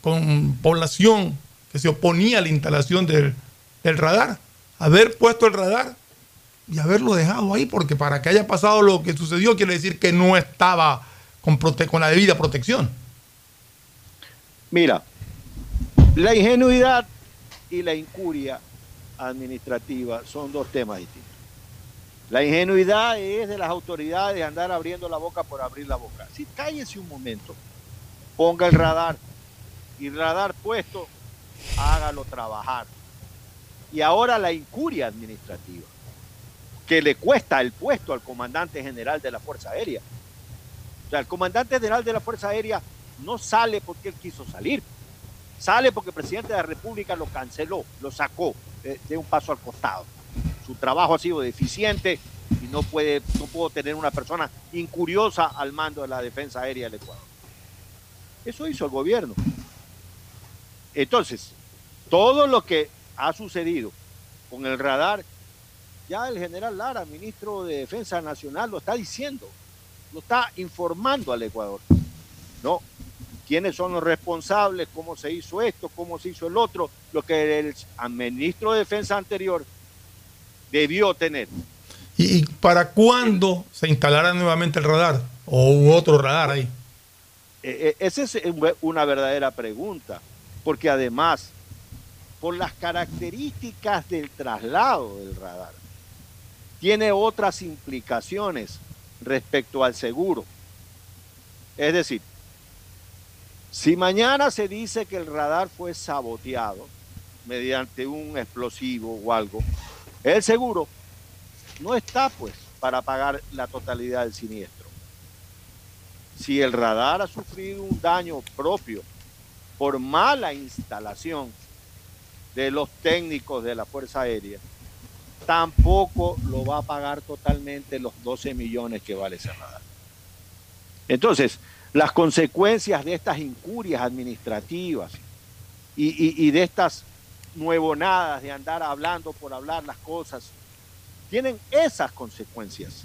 con población que se oponía a la instalación del, del radar, haber puesto el radar y haberlo dejado ahí, porque para que haya pasado lo que sucedió quiere decir que no estaba con, la debida protección. Mira, la ingenuidad y la incuria administrativa son dos temas distintos. La ingenuidad es de las autoridades de andar abriendo la boca por abrir la boca. Si cállese un momento, ponga el radar y radar puesto, hágalo trabajar. Y ahora la incuria administrativa, que le cuesta el puesto al comandante general de la Fuerza Aérea. O sea, el comandante general de la Fuerza Aérea no sale porque él quiso salir. Sale porque el presidente de la República lo canceló, lo sacó de, de un paso al costado. Su trabajo ha sido deficiente y no puede, no puedo tener una persona incuriosa al mando de la defensa aérea del Ecuador. Eso hizo el gobierno. Entonces, todo lo que ha sucedido con el radar, ya el general Lara, ministro de Defensa Nacional, lo está diciendo, lo está informando al Ecuador. ¿No? quiénes son los responsables, cómo se hizo esto, cómo se hizo el otro, lo que el ministro de Defensa anterior debió tener. ¿Y, para cuándo se instalará nuevamente el radar? ¿O hubo otro radar ahí? Eh, eh, esa es una verdadera pregunta, porque además, por las características del traslado del radar, tiene otras implicaciones respecto al seguro. Es decir, si mañana se dice que el radar fue saboteado mediante un explosivo o algo, el seguro no está pues para pagar la totalidad del siniestro. Si el radar ha sufrido un daño propio por mala instalación de los técnicos de la Fuerza Aérea, tampoco lo va a pagar totalmente los 12 millones que vale ese radar. Entonces, las consecuencias de estas incurias administrativas y, y, y, de estas nuevonadas de andar hablando por hablar las cosas, tienen esas consecuencias.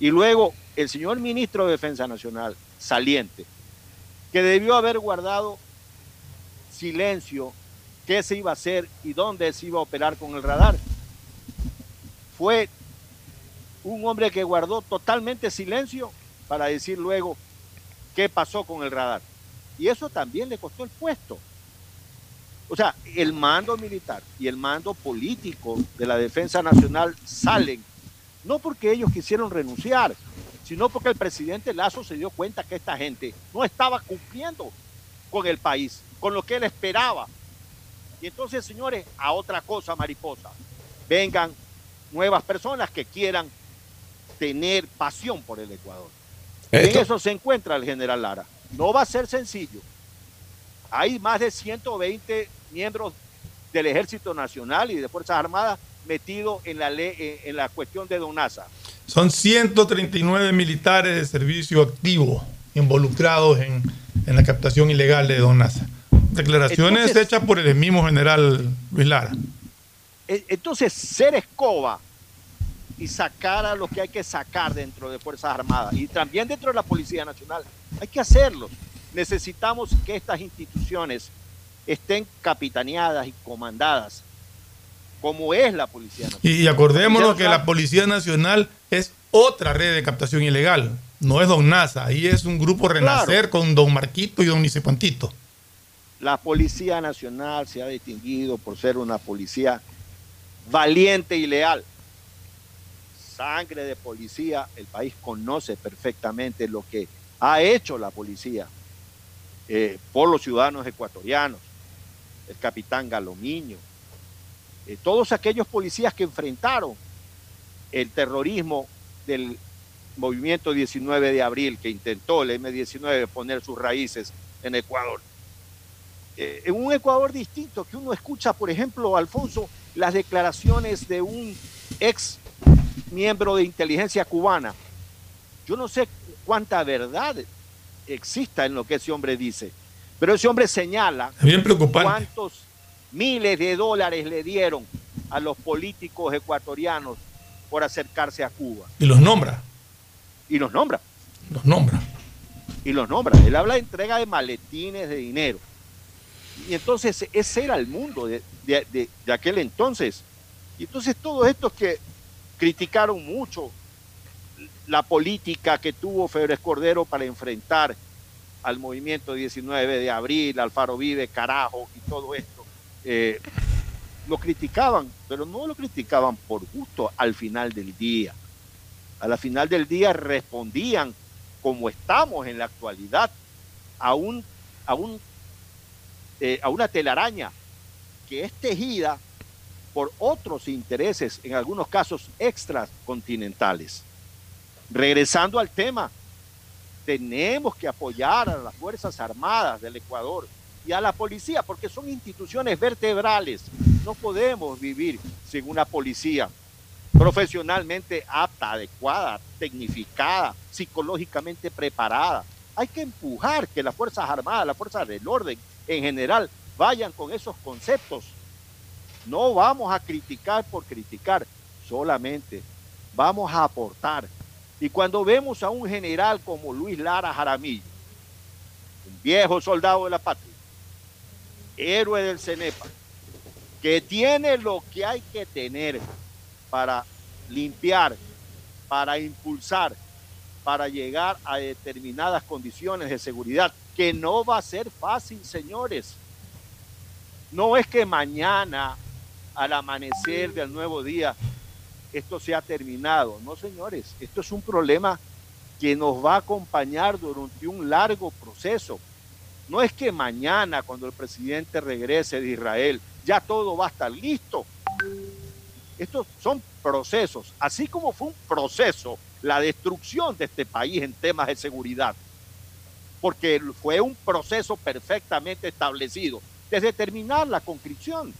Y luego el señor ministro de Defensa Nacional, saliente, que debió haber guardado silencio, qué se iba a hacer y dónde se iba a operar con el radar, fue un hombre que guardó totalmente silencio para decir luego qué pasó con el radar. Y eso también le costó el puesto. O sea, el mando militar y el mando político de la Defensa Nacional salen, no porque ellos quisieron renunciar, sino porque el presidente Lazo se dio cuenta que esta gente no estaba cumpliendo con el país, con lo que él esperaba. Y entonces, señores, a otra cosa, mariposa, vengan nuevas personas que quieran tener pasión por el Ecuador. Esto. En eso se encuentra el general Lara. No va a ser sencillo. Hay más de 120 miembros del Ejército Nacional y de Fuerzas Armadas metidos en la ley, en, la cuestión de Donasa. Son 139 militares de servicio activo involucrados en, en la captación ilegal de Donasa. Declaraciones Entonces- hechas por el mismo general Luis Lara. E- Entonces, ser escoba y sacar a lo que hay que sacar dentro de Fuerzas Armadas y también dentro de la Policía Nacional, hay que hacerlo. Necesitamos que estas instituciones estén capitaneadas y comandadas como es la Policía Nacional. Y, y acordémonos que la Policía Nacional es otra red de captación ilegal. No es Don NASA. Ahí es un grupo Renacer con Don Marquito y Don Nicecuantito. La Policía Nacional se ha distinguido por ser una policía valiente y leal. Sangre de policía, el país conoce perfectamente lo que ha hecho la policía eh, por los ciudadanos ecuatorianos, el capitán Galomiño, eh, todos aquellos policías que enfrentaron el terrorismo del movimiento 19 de abril que intentó el M19 poner sus raíces en Ecuador eh, en un Ecuador distinto, que uno escucha, por ejemplo, Alfonso, las declaraciones de un ex miembro de inteligencia cubana. Yo no sé cuánta verdad exista en lo que ese hombre dice, pero ese hombre señala bien preocupante. cuántos miles de dólares le dieron a los políticos ecuatorianos por acercarse a Cuba. Y los nombra. Y los nombra. Los nombra. Y los nombra. Él habla de entrega de maletines de dinero. Y entonces ese era el mundo de, de, de, aquel entonces. Y entonces todos estos que criticaron mucho la política que tuvo Febres Cordero para enfrentar al movimiento 19 de abril, Alfaro Vive, carajo y todo esto, eh, lo criticaban, pero no lo criticaban por gusto al final del día. A la final del día respondían, como estamos en la actualidad, a, un, a, un, eh, a una telaraña que es tejida por otros intereses, en algunos casos extras continentales. Regresando al tema, tenemos que apoyar a las Fuerzas Armadas del Ecuador y a la policía, porque son instituciones vertebrales. No podemos vivir sin una policía profesionalmente apta, adecuada, tecnificada, psicológicamente preparada. Hay que empujar que las Fuerzas Armadas, las Fuerzas del Orden en general, vayan con esos conceptos. No vamos a criticar por criticar, solamente vamos a aportar. Y cuando vemos a un general como Luis Lara Jaramillo, un viejo soldado de la patria, héroe del CENEPA, que tiene lo que hay que tener para limpiar, para impulsar, para llegar a determinadas condiciones de seguridad, que no va a ser fácil, señores. No es que mañana, al amanecer del nuevo día, esto se terminado. No, señores, esto es un problema que nos va a acompañar durante un largo proceso. No es que mañana, cuando el presidente regrese de Israel, ya todo va a estar listo. Estos son procesos, así como fue un proceso la destrucción de este país en temas de seguridad, porque fue un proceso perfectamente establecido desde terminar la conscripción,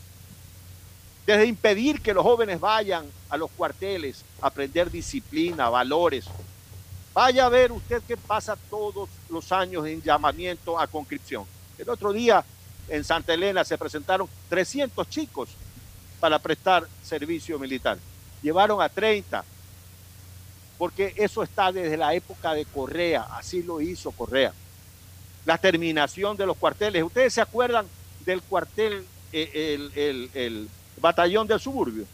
desde impedir que los jóvenes vayan a los cuarteles a aprender disciplina, valores. Vaya a ver usted qué pasa todos los años en llamamiento a conscripción. El otro día en Santa Elena se presentaron 300 chicos para prestar servicio militar. Llevaron a 30, porque eso está desde la época de Correa, así lo hizo Correa. La terminación de los cuarteles. ¿Ustedes se acuerdan del cuartel, eh, el, el, el batallón del suburbio?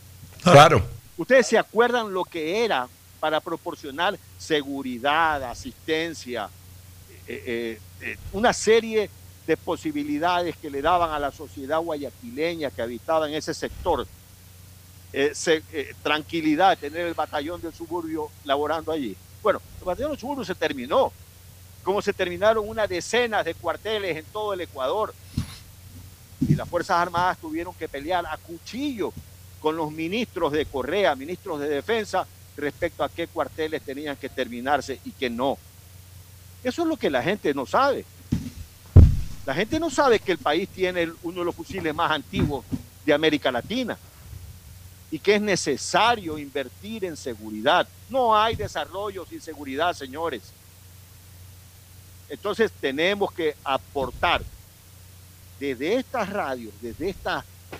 Claro. ¿Ustedes se acuerdan lo que era para proporcionar seguridad, asistencia, eh, eh, una serie de posibilidades que le daban a la sociedad guayaquileña que habitaba en ese sector? Se, tranquilidad de tener el batallón del suburbio laborando allí. Bueno, el batallón del suburbio se terminó, como se terminaron una decena de cuarteles en todo el Ecuador. Y las Fuerzas Armadas tuvieron que pelear a cuchillo con los ministros de Correa, ministros de Defensa, respecto a qué cuarteles tenían que terminarse y qué no. Eso es lo que la gente no sabe. La gente no sabe que el país tiene uno de los fusiles más antiguos de América Latina y que es necesario invertir en seguridad. No hay desarrollo sin seguridad, señores. Entonces tenemos que aportar desde estas radios, desde este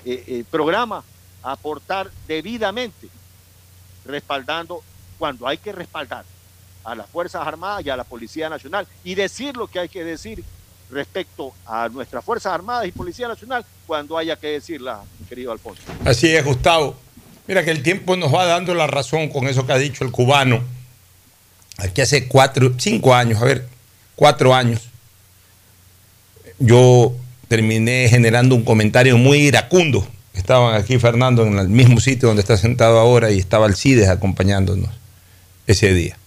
eh, eh, programa, aportar debidamente, respaldando cuando hay que respaldar a las Fuerzas Armadas y a la Policía Nacional y decir lo que hay que decir respecto a nuestras Fuerzas Armadas y Policía Nacional cuando haya que decirla, querido Alfonso. Así es, Gustavo. Mira que el tiempo nos va dando la razón con eso que ha dicho el cubano. Aquí hace cuatro, cinco años, a ver, cuatro años, yo terminé generando un comentario muy iracundo. Estaban aquí Fernando en el mismo sitio donde está sentado ahora y estaba Alcides acompañándonos ese día.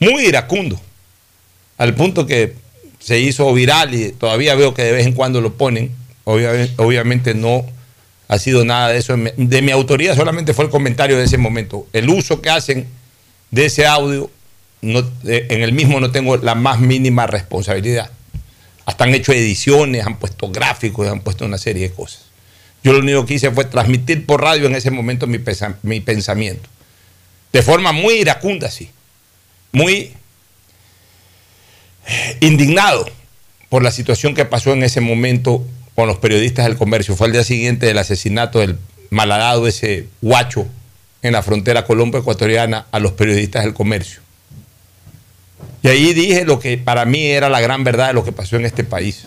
Muy iracundo. Al punto que se hizo viral y todavía veo que de vez en cuando lo ponen. Obviamente, obviamente no ha sido nada de eso. De mi autoría solamente fue el comentario de ese momento. El uso que hacen de ese audio, no, en el mismo no tengo la más mínima responsabilidad. Hasta han hecho ediciones, han puesto gráficos, han puesto una serie de cosas. Yo lo único que hice fue transmitir por radio en ese momento mi, pensamiento. De forma muy iracunda, sí. Muy indignado por la situación que pasó en ese momento con los periodistas del comercio. Fue el día siguiente del asesinato del malhadado ese guacho en la frontera colombo-ecuatoriana a los periodistas del comercio. Y ahí dije lo que para mí era la gran verdad de lo que pasó en este país.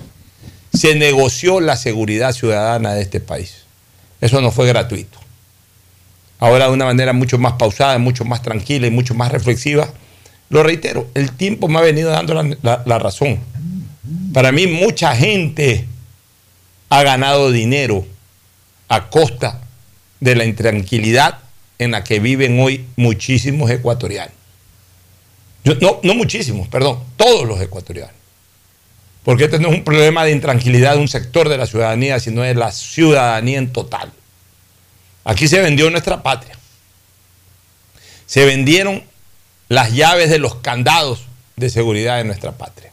Se negoció la seguridad ciudadana de este país. Eso no fue gratuito. Ahora de una manera mucho más pausada, mucho más tranquila y mucho más reflexiva, lo reitero, el tiempo me ha venido dando la, la razón. Para mí mucha gente ha ganado dinero a costa de la intranquilidad en la que viven hoy muchísimos ecuatorianos. No, no muchísimos, perdón, todos los ecuatorianos. Porque este no es un problema de intranquilidad de un sector de la ciudadanía, sino de la ciudadanía en total. Aquí se vendió nuestra patria. Se vendieron las llaves de los candados de seguridad de nuestra patria.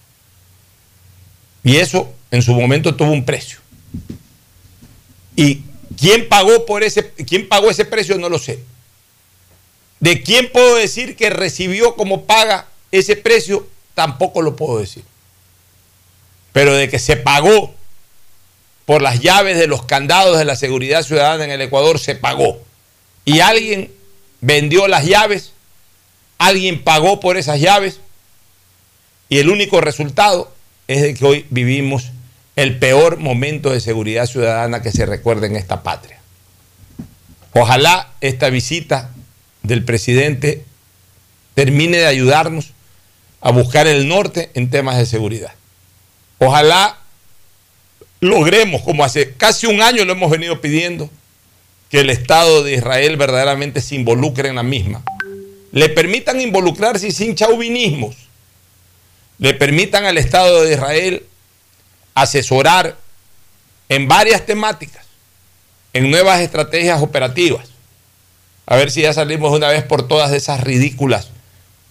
Y eso en su momento tuvo un precio. Y quién pagó por ese quién pagó ese precio no lo sé. ¿De quién puedo decir que recibió como paga ese precio? Tampoco lo puedo decir. Pero de que se pagó por las llaves de los candados de la seguridad ciudadana en el Ecuador, se pagó. Y alguien vendió las llaves, alguien pagó por esas llaves, y el único resultado es de que hoy vivimos el peor momento de seguridad ciudadana que se recuerda en esta patria. Ojalá esta visita del presidente termine de ayudarnos a buscar el norte en temas de seguridad. Ojalá logremos, como hace casi un año lo hemos venido pidiendo, que el Estado de Israel verdaderamente se involucre en la misma. Le permitan involucrarse sin chauvinismos. Le permitan al Estado de Israel asesorar en varias temáticas, en nuevas estrategias operativas a ver si ya salimos una vez por todas de esas ridículas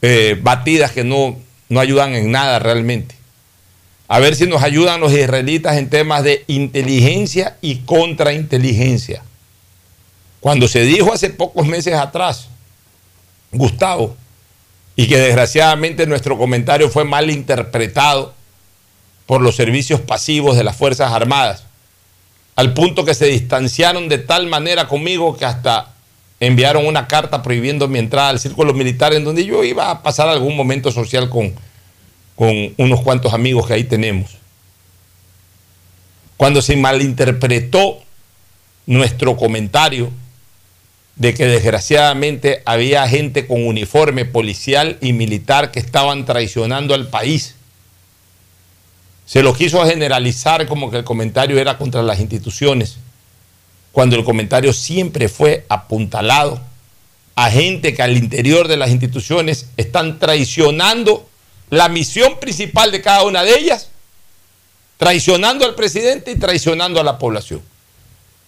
eh, batidas que no, no ayudan en nada realmente. A ver si nos ayudan los israelitas en temas de inteligencia y contrainteligencia. Cuando se dijo hace pocos meses atrás, Gustavo, y que desgraciadamente nuestro comentario fue mal interpretado por los servicios pasivos de las Fuerzas Armadas, al punto que se distanciaron de tal manera conmigo que hasta enviaron una carta prohibiendo mi entrada al círculo militar en donde yo iba a pasar algún momento social con, con unos cuantos amigos que ahí tenemos. Cuando se malinterpretó nuestro comentario de que desgraciadamente había gente con uniforme policial y militar que estaban traicionando al país. Se lo quiso generalizar como que el comentario era contra las instituciones cuando el comentario siempre fue apuntalado a gente que al interior de las instituciones están traicionando la misión principal de cada una de ellas, traicionando al presidente y traicionando a la población.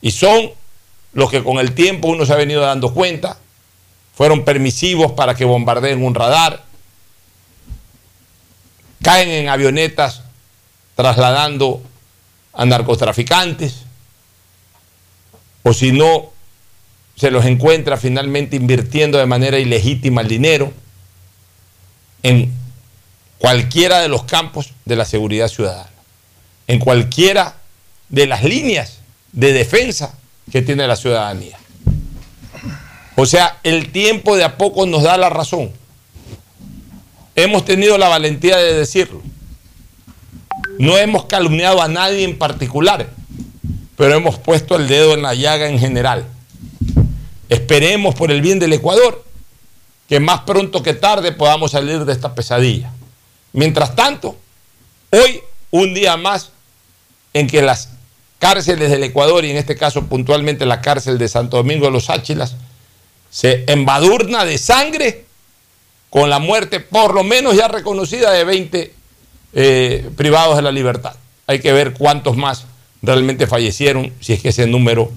Y son los que con el tiempo uno se ha venido dando cuenta, fueron permisivos para que bombardeen un radar, caen en avionetas trasladando a narcotraficantes, o si no, se los encuentra finalmente invirtiendo de manera ilegítima el dinero en cualquiera de los campos de la seguridad ciudadana, en cualquiera de las líneas de defensa que tiene la ciudadanía. O sea, el tiempo de a poco nos da la razón. Hemos tenido la valentía de decirlo. No hemos calumniado a nadie en particular pero hemos puesto el dedo en la llaga en general. Esperemos por el bien del Ecuador que más pronto que tarde podamos salir de esta pesadilla. Mientras tanto, hoy un día más en que las cárceles del Ecuador y en este caso puntualmente la cárcel de Santo Domingo de los Áchilas se embadurna de sangre con la muerte por lo menos ya reconocida de 20 eh, privados de la libertad. Hay que ver cuántos más realmente fallecieron, si es que ese número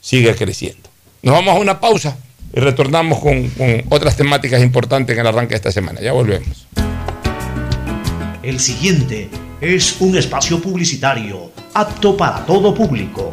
sigue creciendo. Nos vamos a una pausa y retornamos con, otras temáticas importantes en el arranque de esta semana. Ya volvemos. El siguiente es un espacio publicitario apto para todo público.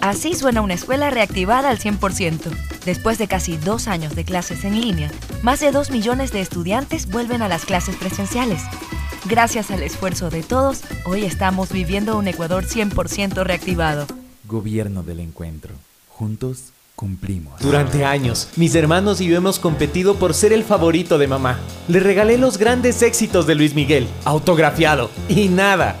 Así suena una escuela reactivada al 100%. Después de casi dos años de clases en línea, más de dos millones de estudiantes vuelven a las clases presenciales. Gracias al esfuerzo de todos, hoy estamos viviendo un Ecuador 100% reactivado. Gobierno del Encuentro. Juntos cumplimos. Durante años, mis hermanos y yo hemos competido por ser el favorito de mamá. Le regalé los grandes éxitos de Luis Miguel, autografiado. Y nada,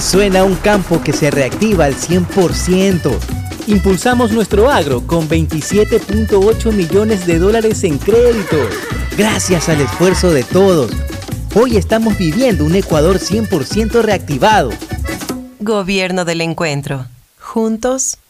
Suena un campo que se reactiva al 100%. Impulsamos nuestro agro con 27.8 millones de dólares en créditos. Gracias al esfuerzo de todos. Hoy estamos viviendo un Ecuador 100% reactivado. Gobierno del Encuentro. Juntos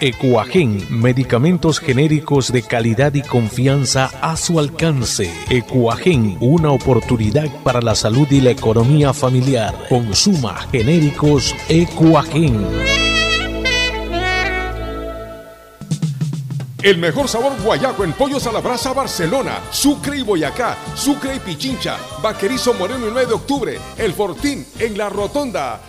Ecuagen, medicamentos genéricos de calidad y confianza a su alcance. Ecuagen, una oportunidad para la salud y la economía familiar. Consuma genéricos Ecuagen. El mejor sabor guayaco en pollos a la brasa Barcelona, Sucre y Boyacá, Sucre y Pichincha, Vaquerizo Moreno el 9 de octubre, El Fortín en la Rotonda.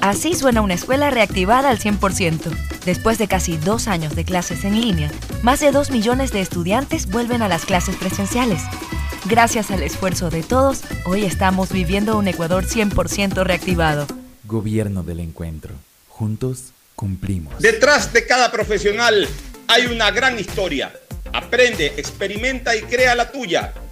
Así suena una escuela reactivada al 100%. Después de casi dos años de clases en línea, más de dos millones de estudiantes vuelven a las clases presenciales. Gracias al esfuerzo de todos, hoy estamos viviendo un Ecuador 100% reactivado. Gobierno del Encuentro. Juntos cumplimos. Detrás de cada profesional hay una gran historia. Aprende, experimenta y crea la tuya.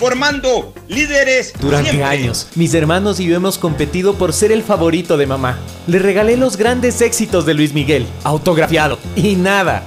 formando líderes Durante siempre. años, mis hermanos y yo hemos competido por ser el favorito de mamá. Le regalé los grandes éxitos de Luis Miguel, autografiado. Y nada,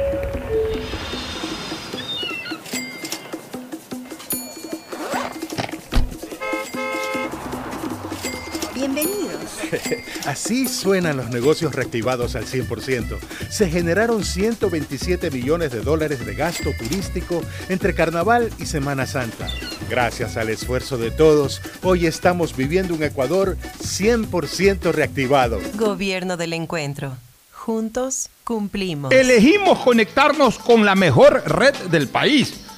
Así suenan los negocios reactivados al 100%. Se generaron 127 millones de dólares de gasto turístico entre Carnaval y Semana Santa. Gracias al esfuerzo de todos, hoy estamos viviendo un Ecuador 100% reactivado. Gobierno del Encuentro. Juntos cumplimos. Elegimos conectarnos con la mejor red del país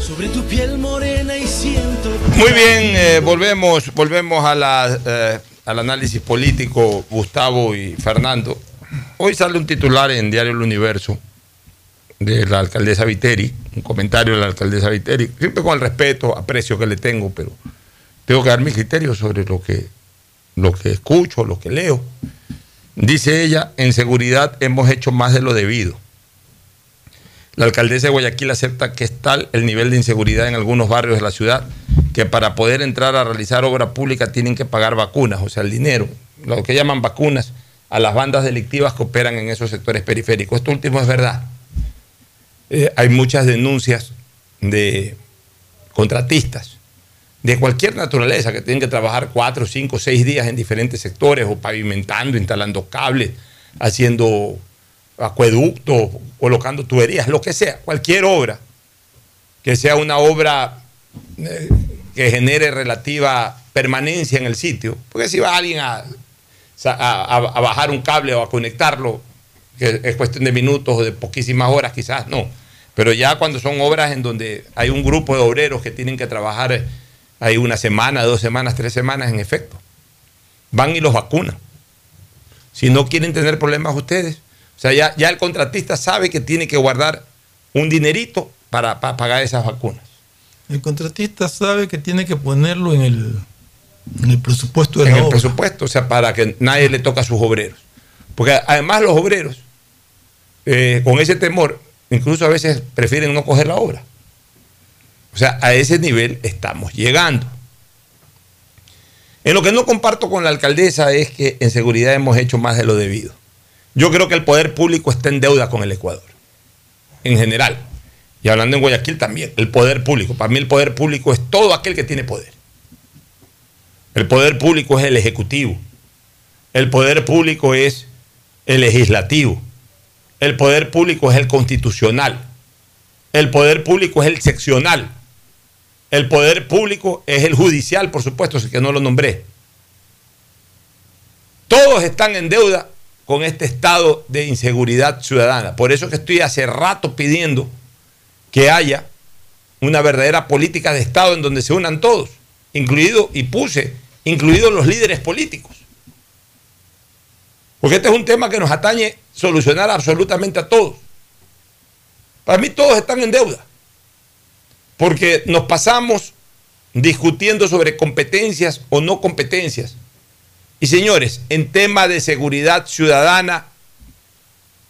Sobre tu piel morena y siento. Muy bien, eh, volvemos, volvemos eh, al análisis político, Gustavo y Fernando. Hoy sale un titular en Diario El Universo de la alcaldesa Viteri, un comentario de la alcaldesa Viteri, siempre con el respeto, aprecio que le tengo, pero tengo que dar mis criterios sobre lo que, lo que escucho, lo que leo. Dice ella, en seguridad hemos hecho más de lo debido. La alcaldesa de Guayaquil acepta que es tal el nivel de inseguridad en algunos barrios de la ciudad que para poder entrar a realizar obra pública tienen que pagar vacunas, o sea, el dinero, lo que llaman vacunas, a las bandas delictivas que operan en esos sectores periféricos. Esto último es verdad. Eh, hay muchas denuncias de contratistas de cualquier naturaleza que tienen que trabajar cuatro, cinco, seis días en diferentes sectores o pavimentando, instalando cables, haciendo acueductos, colocando tuberías, lo que sea, cualquier obra que sea una obra eh, que genere relativa permanencia en el sitio. Porque si va alguien a, a, bajar un cable o a conectarlo, que es cuestión de minutos o de poquísimas horas, quizás no. Pero ya cuando son obras en donde hay un grupo de obreros que tienen que trabajar ahí una semana, dos semanas, tres semanas, en efecto, van y los vacunan. Si no quieren tener problemas ustedes, o sea, ya, ya el contratista sabe que tiene que guardar un dinerito para, pagar esas vacunas. El contratista sabe que tiene que ponerlo en el, en el presupuesto de en la el obra. presupuesto, o sea, para que nadie le toque a sus obreros. Porque además los obreros, eh, con ese temor, incluso a veces prefieren no coger la obra. O sea, a ese nivel estamos llegando. En lo que no comparto con la alcaldesa es que en seguridad hemos hecho más de lo debido. Yo creo que el poder público está en deuda con el Ecuador, en general. Y hablando en Guayaquil también, el poder público. Para mí el poder público es todo aquel que tiene poder. El poder público es el ejecutivo. El poder público es el legislativo. El poder público es el constitucional. El poder público es el seccional. El poder público es el judicial, por supuesto, si que no lo nombré. Todos están en deuda con este estado de inseguridad ciudadana. Por eso que estoy hace rato pidiendo que haya una verdadera política de Estado en donde se unan todos, incluido, y puse, incluidos los líderes políticos. Porque este es un tema que nos atañe solucionar absolutamente a todos. Para mí todos están en deuda, porque nos pasamos discutiendo sobre competencias o no competencias y señores, en tema de seguridad ciudadana,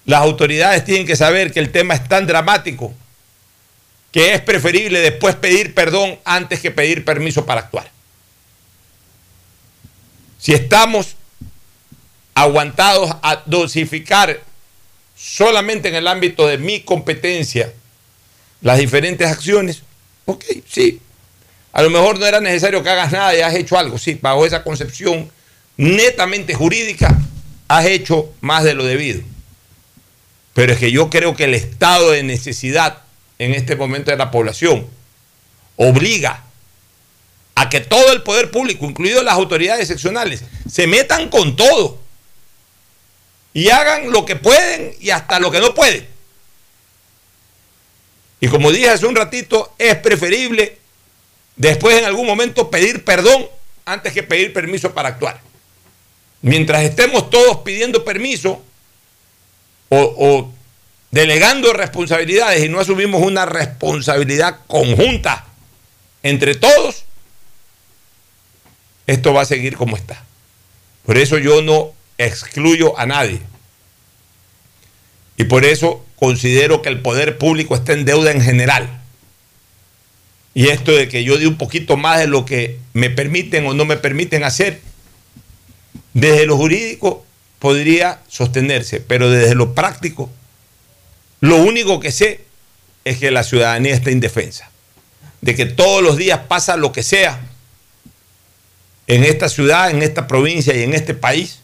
las autoridades tienen que saber que el tema es tan dramático que es preferible después pedir perdón antes que pedir permiso para actuar. Si estamos aguantados a dosificar solamente en el ámbito de mi competencia las diferentes acciones, ok, sí. A lo mejor no era necesario que hagas nada y has hecho algo, sí, bajo esa concepción netamente jurídica, has hecho más de lo debido. Pero es que yo creo que el estado de necesidad en este momento de la población obliga a que todo el poder público, incluido las autoridades seccionales, se metan con todo y hagan lo que pueden y hasta lo que no pueden. Y como dije hace un ratito, es preferible después en algún momento pedir perdón antes que pedir permiso para actuar mientras estemos todos pidiendo permiso o, delegando responsabilidades y no asumimos una responsabilidad conjunta entre todos, esto va a seguir como está. Por eso yo no excluyo a nadie. Y por eso considero que el poder público está en deuda en general. Y esto de que yo di un poquito más de lo que me permiten o no me permiten hacer, desde lo jurídico podría sostenerse, pero desde lo práctico, lo único que sé es que la ciudadanía está indefensa, de que todos los días pasa lo que sea en esta ciudad, en esta provincia y en este país,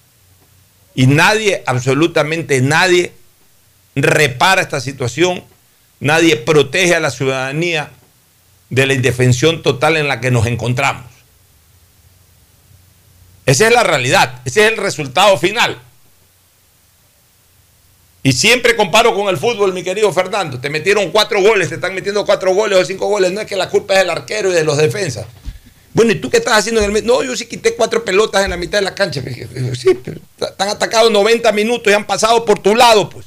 y nadie, absolutamente nadie, repara esta situación, nadie protege a la ciudadanía de la indefensión total en la que nos encontramos. Esa es la realidad, ese es el resultado final. Y siempre comparo con el fútbol, mi querido Fernando. Te metieron cuatro goles, te están metiendo cuatro goles o cinco goles. No es que la culpa es del arquero y de los defensas. Bueno, ¿y tú qué estás haciendo en el? No, yo sí quité cuatro pelotas en la mitad de la cancha. Sí, pero están atacados 90 minutos y han pasado por tu lado, pues.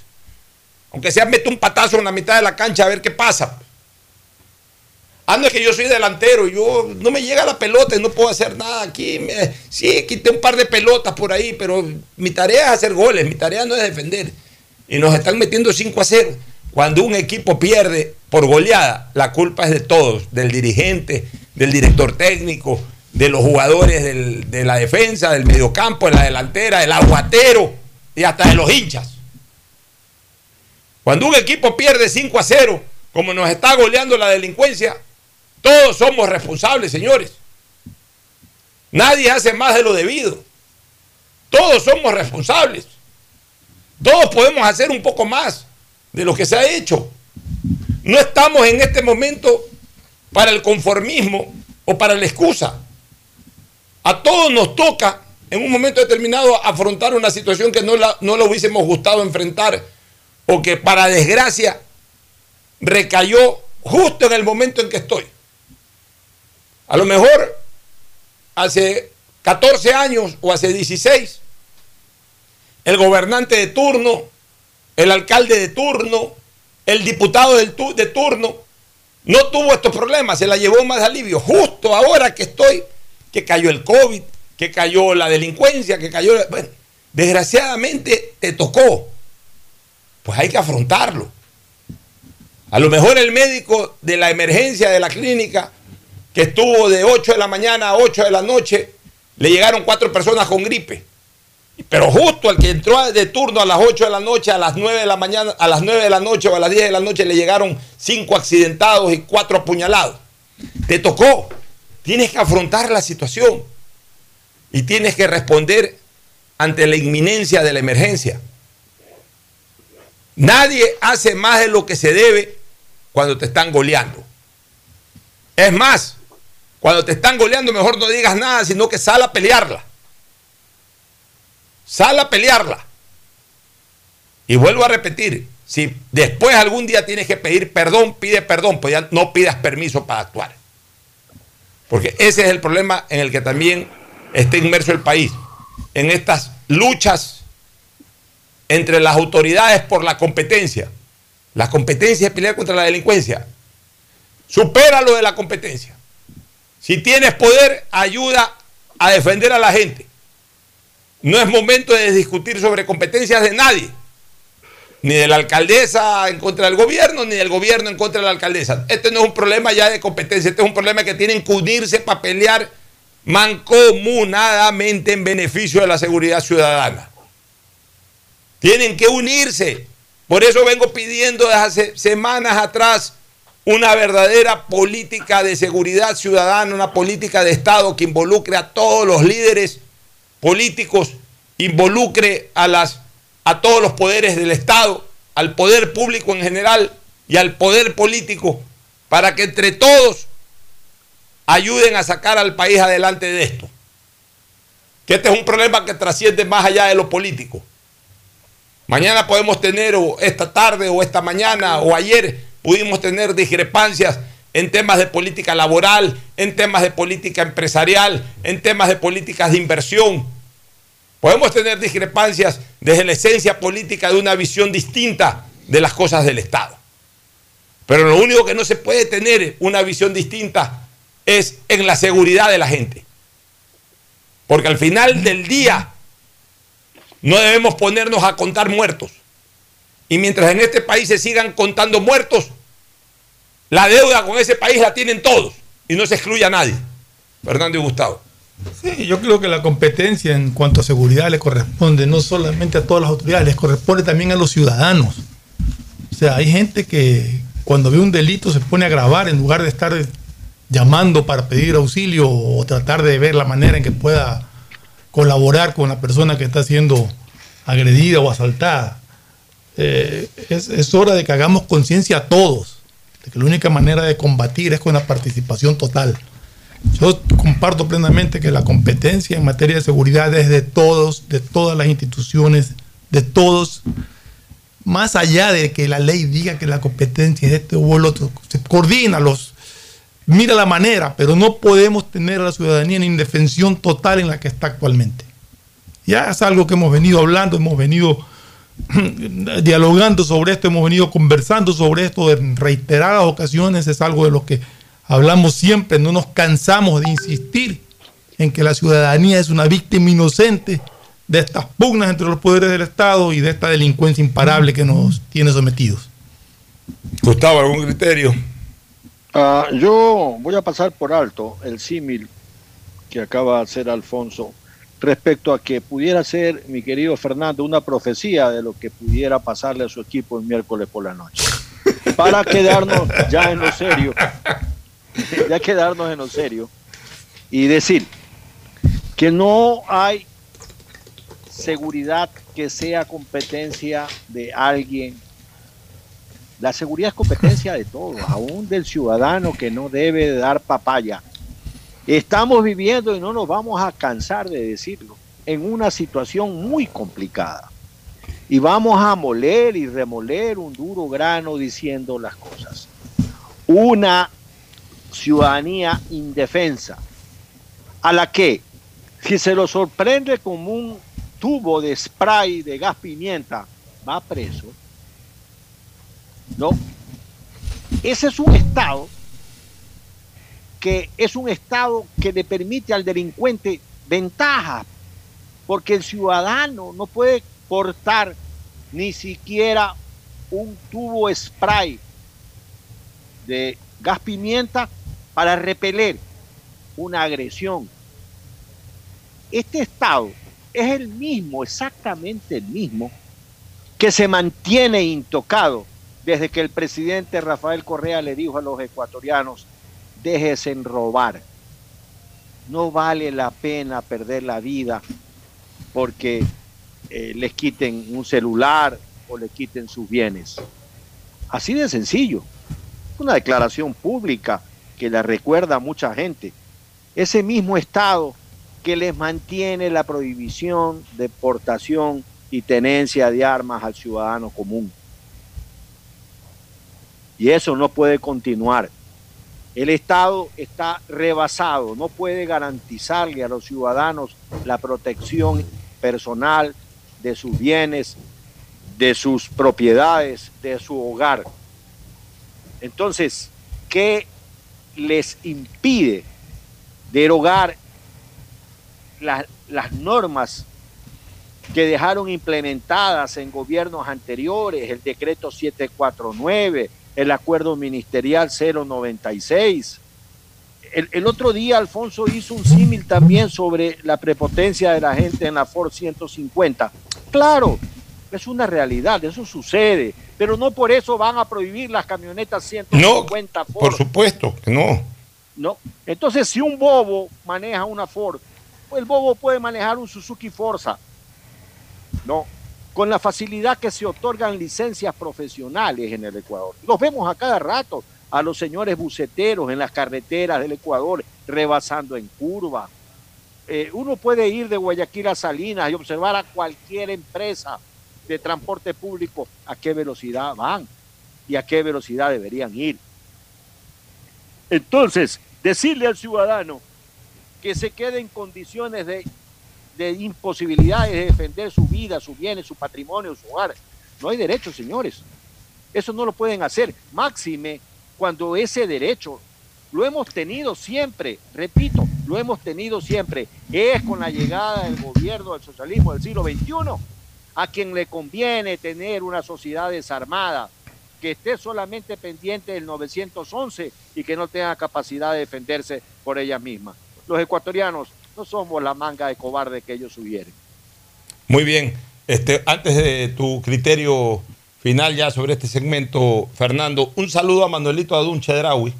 Aunque sea mete un patazo en la mitad de la cancha a ver qué pasa. Ah, no es que yo soy delantero, yo no me llega la pelota y no puedo hacer nada aquí. sí, quité un par de pelotas por ahí, pero mi tarea es hacer goles, mi tarea no es defender y nos están metiendo 5 a 0. Cuando un equipo pierde por goleada, la culpa es de todos, del dirigente, del director técnico, de los jugadores de la defensa, del mediocampo, de la delantera, del aguatero y hasta de los hinchas. Cuando un equipo pierde 5 a 0, como nos está goleando la delincuencia, todos somos responsables, señores. Nadie hace más de lo debido. Todos somos responsables. Todos podemos hacer un poco más de lo que se ha hecho. No estamos en este momento para el conformismo o para la excusa. A todos nos toca en un momento determinado afrontar una situación que no la, no hubiésemos gustado enfrentar o que para desgracia recayó justo en el momento en que estoy. A lo mejor hace 14 años o hace 16 el gobernante de turno, el alcalde de turno, el diputado de turno, no tuvo estos problemas, se la llevó más alivio. Justo ahora que estoy, que cayó el COVID, que cayó la delincuencia, que cayó... Bueno, desgraciadamente te tocó. Pues hay que afrontarlo. A lo mejor el médico de la emergencia de la clínica, que estuvo de 8 de la mañana a 8 de la noche, le llegaron cuatro personas con gripe. Pero justo al que entró de turno a las 8 de la noche, a las 9 de la mañana, a las 9 de la noche o a las 10 de la noche le llegaron cinco accidentados y cuatro apuñalados. Te tocó. Tienes que afrontar la situación y tienes que responder ante la inminencia de la emergencia. Nadie hace más de lo que se debe cuando te están goleando. Es más, cuando te están goleando mejor no digas nada, sino que sal a pelearla. Sal a pelearla. Y vuelvo a repetir, si después algún día tienes que pedir perdón, pide perdón, pues ya no pidas permiso para actuar. Porque ese es el problema en el que también está inmerso el país, en estas luchas entre las autoridades por la competencia. La competencia es pelear contra la delincuencia. Supera lo de la competencia. Si tienes poder, ayuda a defender a la gente. No es momento de discutir sobre competencias de nadie. Ni de la alcaldesa en contra del gobierno, ni del gobierno en contra de la alcaldesa. Este no es un problema ya de competencia, este es un problema que tienen que unirse para pelear mancomunadamente en beneficio de la seguridad ciudadana. Tienen que unirse. Por eso vengo pidiendo desde hace semanas atrás una verdadera política de seguridad ciudadana, una política de Estado que involucre a todos los líderes políticos involucre a, las, a todos los poderes del Estado, al poder público en general y al poder político, para que entre todos ayuden a sacar al país adelante de esto. Que este es un problema que trasciende más allá de lo político. Mañana podemos tener, o esta tarde, o esta mañana, o ayer, pudimos tener discrepancias en temas de política laboral, en temas de política empresarial, en temas de políticas de inversión. Podemos tener discrepancias desde la esencia política de una visión distinta de las cosas del Estado. Pero lo único que no se puede tener una visión distinta es en la seguridad de la gente. Porque al final del día no debemos ponernos a contar muertos. Y mientras en este país se sigan contando muertos, la deuda con ese país la tienen todos y no se excluye a nadie. Fernando y Gustavo. Sí, yo creo que la competencia en cuanto a seguridad le corresponde no solamente a todas las autoridades, les corresponde también a los ciudadanos. O sea, hay gente que cuando ve un delito se pone a grabar en lugar de estar llamando para pedir auxilio o tratar de ver la manera en que pueda colaborar con la persona que está siendo agredida o asaltada. Eh, es, es hora de que hagamos conciencia a todos de que la única manera de combatir es con la participación total. Yo comparto plenamente que la competencia en materia de seguridad es de todos, de todas las instituciones, de todos, más allá de que la ley diga que la competencia es este o el otro, se coordina los, mira la manera, pero no podemos tener a la ciudadanía en indefensión total en la que está actualmente. Ya es algo que hemos venido hablando, hemos venido dialogando sobre esto, hemos venido conversando sobre esto en reiteradas ocasiones, es algo de lo que hablamos siempre, no nos cansamos de insistir en que la ciudadanía es una víctima inocente de estas pugnas entre los poderes del Estado y de esta delincuencia imparable que nos tiene sometidos. Gustavo, ¿algún criterio? Ah, yo voy a pasar por alto el símil que acaba de hacer Alfonso respecto a que pudiera ser, mi querido Fernando, una profecía de lo que pudiera pasarle a su equipo el miércoles por la noche. Para quedarnos ya en lo serio, ya quedarnos en lo serio y decir que no hay seguridad que sea competencia de alguien. La seguridad es competencia de todos, aún del ciudadano que no debe dar papaya Estamos viviendo, y no nos vamos a cansar de decirlo, en una situación muy complicada. Y vamos a moler y remoler un duro grano diciendo las cosas. Una ciudadanía indefensa, a la que, si se lo sorprende como un tubo de spray de gas pimienta, va preso. No. Ese es un estado que es un Estado que le permite al delincuente ventaja, porque el ciudadano no puede portar ni siquiera un tubo spray de gas pimienta para repeler una agresión. Este Estado es el mismo, exactamente el mismo, que se mantiene intocado desde que el presidente Rafael Correa le dijo a los ecuatorianos, déjese en robar. No vale la pena perder la vida porque eh, les quiten un celular o les quiten sus bienes. Así de sencillo. Una declaración pública que la recuerda a mucha gente. Ese mismo Estado que les mantiene la prohibición de portación y tenencia de armas al ciudadano común. Y eso no puede continuar. El Estado está rebasado, no puede garantizarle a los ciudadanos la protección personal de sus bienes, de sus propiedades, de su hogar. Entonces, ¿qué les impide derogar las normas que dejaron implementadas en gobiernos anteriores, el decreto 749, el acuerdo ministerial 096. El, el, otro día Alfonso hizo un símil también sobre la prepotencia de la gente en la Ford 150. Claro, es una realidad, eso sucede, pero no por eso van a prohibir las camionetas 150 no, Ford. Por supuesto que no. No. Entonces, si un bobo maneja una Ford, pues el bobo puede manejar un Suzuki Forza. No, con la facilidad que se otorgan licencias profesionales en el Ecuador. Los vemos a cada rato a los señores buceteros en las carreteras del Ecuador rebasando en curva. Eh, uno puede ir de Guayaquil a Salinas y observar a cualquier empresa de transporte público a qué velocidad van y a qué velocidad deberían ir. Entonces, decirle al ciudadano que se quede en condiciones de de imposibilidades de defender su vida, sus bienes, su patrimonio, su hogar. No hay derecho, señores. Eso no lo pueden hacer. Máxime cuando ese derecho lo hemos tenido siempre, repito, lo hemos tenido siempre. Es con la llegada del gobierno del socialismo del siglo XXI a quien le conviene tener una sociedad desarmada, que esté solamente pendiente del 911 y que no tenga capacidad de defenderse por ella misma. Los ecuatorianos no somos la manga de cobarde que ellos sugieren. Muy bien. Este, antes de tu criterio final ya sobre este segmento, Fernando, un saludo a Manuelito Adun Chedraui,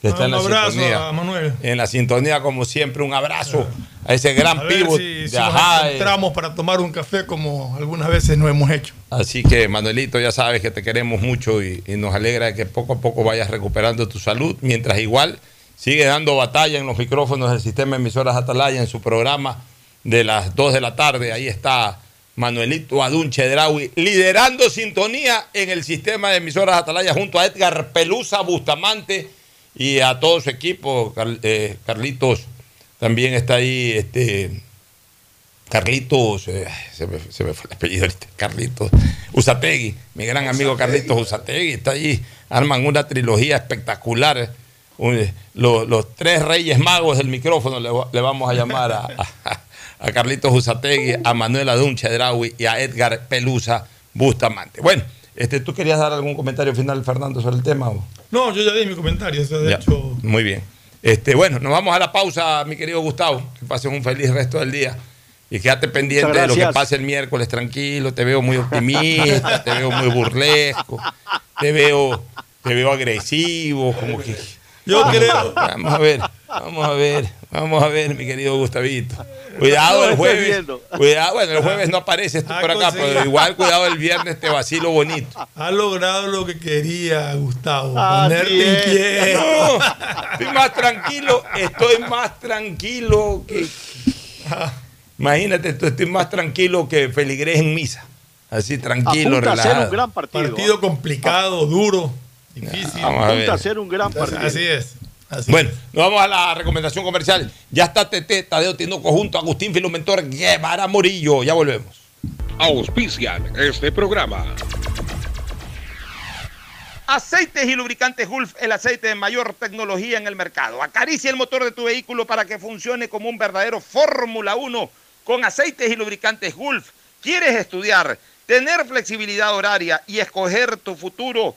que está en la abrazo sintonía. a Manuel. En la sintonía, como siempre, un abrazo a ese gran A ver pívot si, si de nos encontramos para tomar un café como algunas veces no hemos hecho. Así que, Manuelito, ya sabes que te queremos mucho y, y nos alegra que poco a poco vayas recuperando tu salud, mientras igual sigue dando batalla en los micrófonos del sistema de emisoras Atalaya en su programa de las 2 de la tarde. Ahí está Manuelito Adún Chedraui liderando sintonía en el sistema de emisoras Atalaya junto a Edgar Pelusa Bustamante y a todo su equipo. Eh, Carlitos también está ahí, este, Carlitos, eh, se, me, se me fue el apellido ahorita, Carlitos Usategui, mi gran amigo Carlitos Usategui, está ahí, arman una trilogía espectacular. Un- los, los tres reyes magos del micrófono le, le vamos a llamar a, a- a Carlitos Usategui, a Manuel Adun Chedraui y a Edgar Pelusa Bustamante. Bueno, este, ¿tú querías dar algún comentario final, Fernando, sobre el tema? o? No, yo ya di mi comentario. o sea, de Ya, hecho, Muy bien. Este, bueno, nos vamos a la pausa, mi querido Gustavo. Que pasen un feliz resto del día. Y quédate pendiente de lo que pase el miércoles, tranquilo. Te veo muy optimista, te veo muy burlesco, te veo, te veo agresivo, como que. Yo Vamos, creo. Vamos a ver, vamos a ver, vamos a ver, mi querido Gustavito. Cuidado No, el jueves. Cuidado, bueno, el jueves no apareces tú Ah, por acá, pero igual cuidado el viernes te vacilo bonito. ha logrado lo que quería Gustavo. Así ponerte inquieto. No, estoy más tranquilo, estoy más tranquilo que. Imagínate, estoy más tranquilo que feligrés en misa. Así tranquilo, Apunta a ser relajado. un gran partido. Partido complicado, duro, difícil. Vamos a Apunta ver. a ser un gran partido. Así es. Así Bueno, nos vamos a la recomendación comercial. Ya está Tete, Tadeo Tinoco junto a Agustín Filomentor Guevara Morillo. Ya volvemos. Auspician este programa. Aceites y lubricantes Gulf, el aceite de mayor tecnología en el mercado. Acaricia el motor de tu vehículo para que funcione como un verdadero Fórmula 1 con aceites y lubricantes Gulf. ¿Quieres estudiar, tener flexibilidad horaria y escoger tu futuro?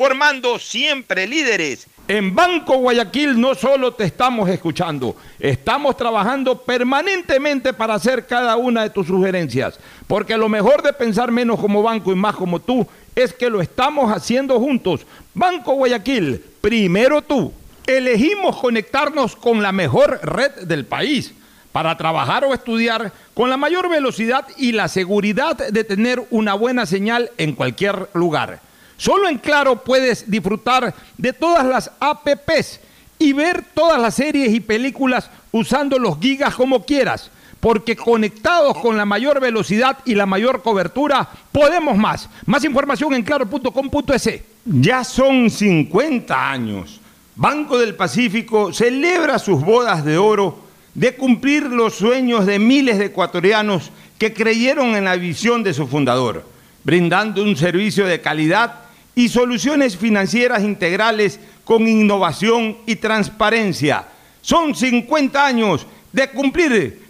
formando siempre líderes. En Banco Guayaquil no solo te estamos escuchando, estamos trabajando permanentemente para hacer cada una de tus sugerencias, porque lo mejor de pensar menos como banco y más como tú es que lo estamos haciendo juntos. Banco Guayaquil, primero tú. Elegimos conectarnos con la mejor red del país para trabajar o estudiar con la mayor velocidad y la seguridad de tener una buena señal en cualquier lugar. Solo en Claro puedes disfrutar de todas las APPs y ver todas las series y películas usando los gigas como quieras, porque conectados con la mayor velocidad y la mayor cobertura, podemos más. Más información en claro.com.es. Ya son 50 años. Banco del Pacífico celebra sus bodas de oro de cumplir los sueños de miles de ecuatorianos que creyeron en la visión de su fundador, brindando un servicio de calidad y soluciones financieras integrales con innovación y transparencia. Son 50 años de cumplir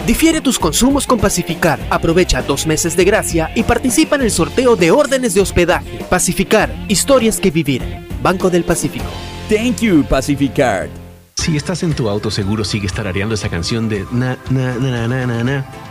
Difiere tus consumos con Pacificar. Aprovecha dos meses de gracia y participa en el sorteo de órdenes de hospedaje. Pacificar, historias que vivir. Banco del Pacífico. Thank you, Pacificar. Si estás en tu auto seguro sigues tarareando esa canción de na na na na na na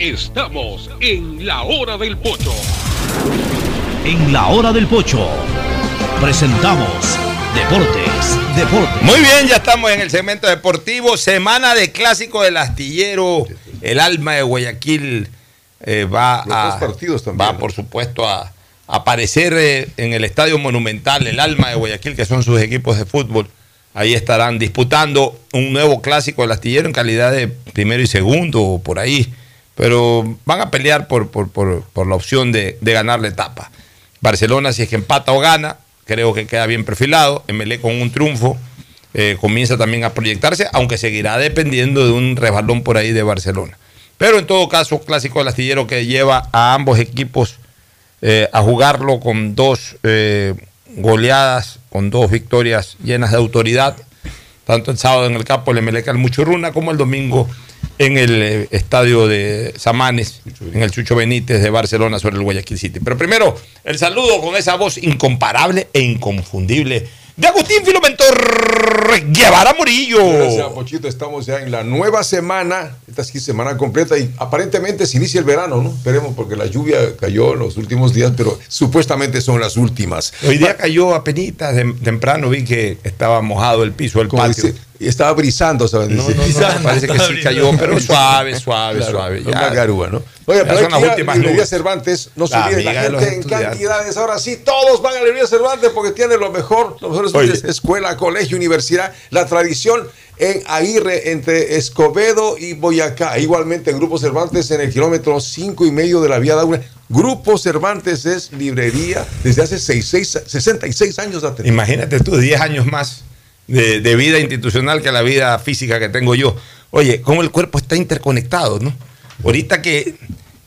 Estamos en la hora del pocho. En la hora del pocho presentamos Deportes, Deportes. Muy bien, ya estamos en el segmento deportivo. Semana de clásico del astillero. El alma de Guayaquil eh, va Los a. dos partidos también, Va, ¿no? por supuesto, a aparecer eh, en el Estadio Monumental, el alma de Guayaquil, que son sus equipos de fútbol. Ahí estarán disputando un nuevo clásico del astillero en calidad de primero y segundo, o por ahí. Pero van a pelear por, por, por- la opción de, de ganar la etapa. Barcelona, si es que empata o gana, creo que queda bien perfilado. MLE con un triunfo eh, comienza también a proyectarse, aunque seguirá dependiendo de un resbalón por ahí de Barcelona. Pero en todo caso, clásico del astillero que lleva a ambos equipos eh, a jugarlo con dos eh, goleadas, con dos victorias llenas de autoridad, tanto el sábado en el campo del Emelec al Muchurruna como el domingo en el eh, estadio de Samanes, en el Chucho Benítez de Barcelona sobre el Guayaquil City. Pero primero, el saludo con esa voz incomparable e inconfundible de Agustín Filomentor Guevara Murillo. Gracias, Pochito. Estamos ya en la nueva semana, esta sí semana completa y aparentemente se inicia el verano, ¿no? Esperemos porque la lluvia cayó en los últimos días, pero supuestamente son las últimas. Hoy día cayó a penitas, temprano vi que estaba mojado el piso del Como patio. dice, estaba brisando, ¿sabes? No, no, no, parece que sí cayó, pero suave, suave, Claro, suave. Una garúa, ¿no? Ya pero son las últimas Librería. Cervantes, no se La olviden, gente en cantidades. Ahora sí, todos van a Librería Cervantes porque tiene lo mejor, lo mejor Oye. es escuela, colegio, universidad, la tradición en Aguirre, entre Escobedo y Boyacá. Igualmente, Grupo Cervantes en el kilómetro cinco y medio de la vía Daura. Grupo Cervantes es librería desde hace 66 66 años atrás. Imagínate tú, 10 años más de, de vida institucional que la vida física que tengo yo. Oye, cómo el cuerpo está interconectado, ¿no? Ahorita que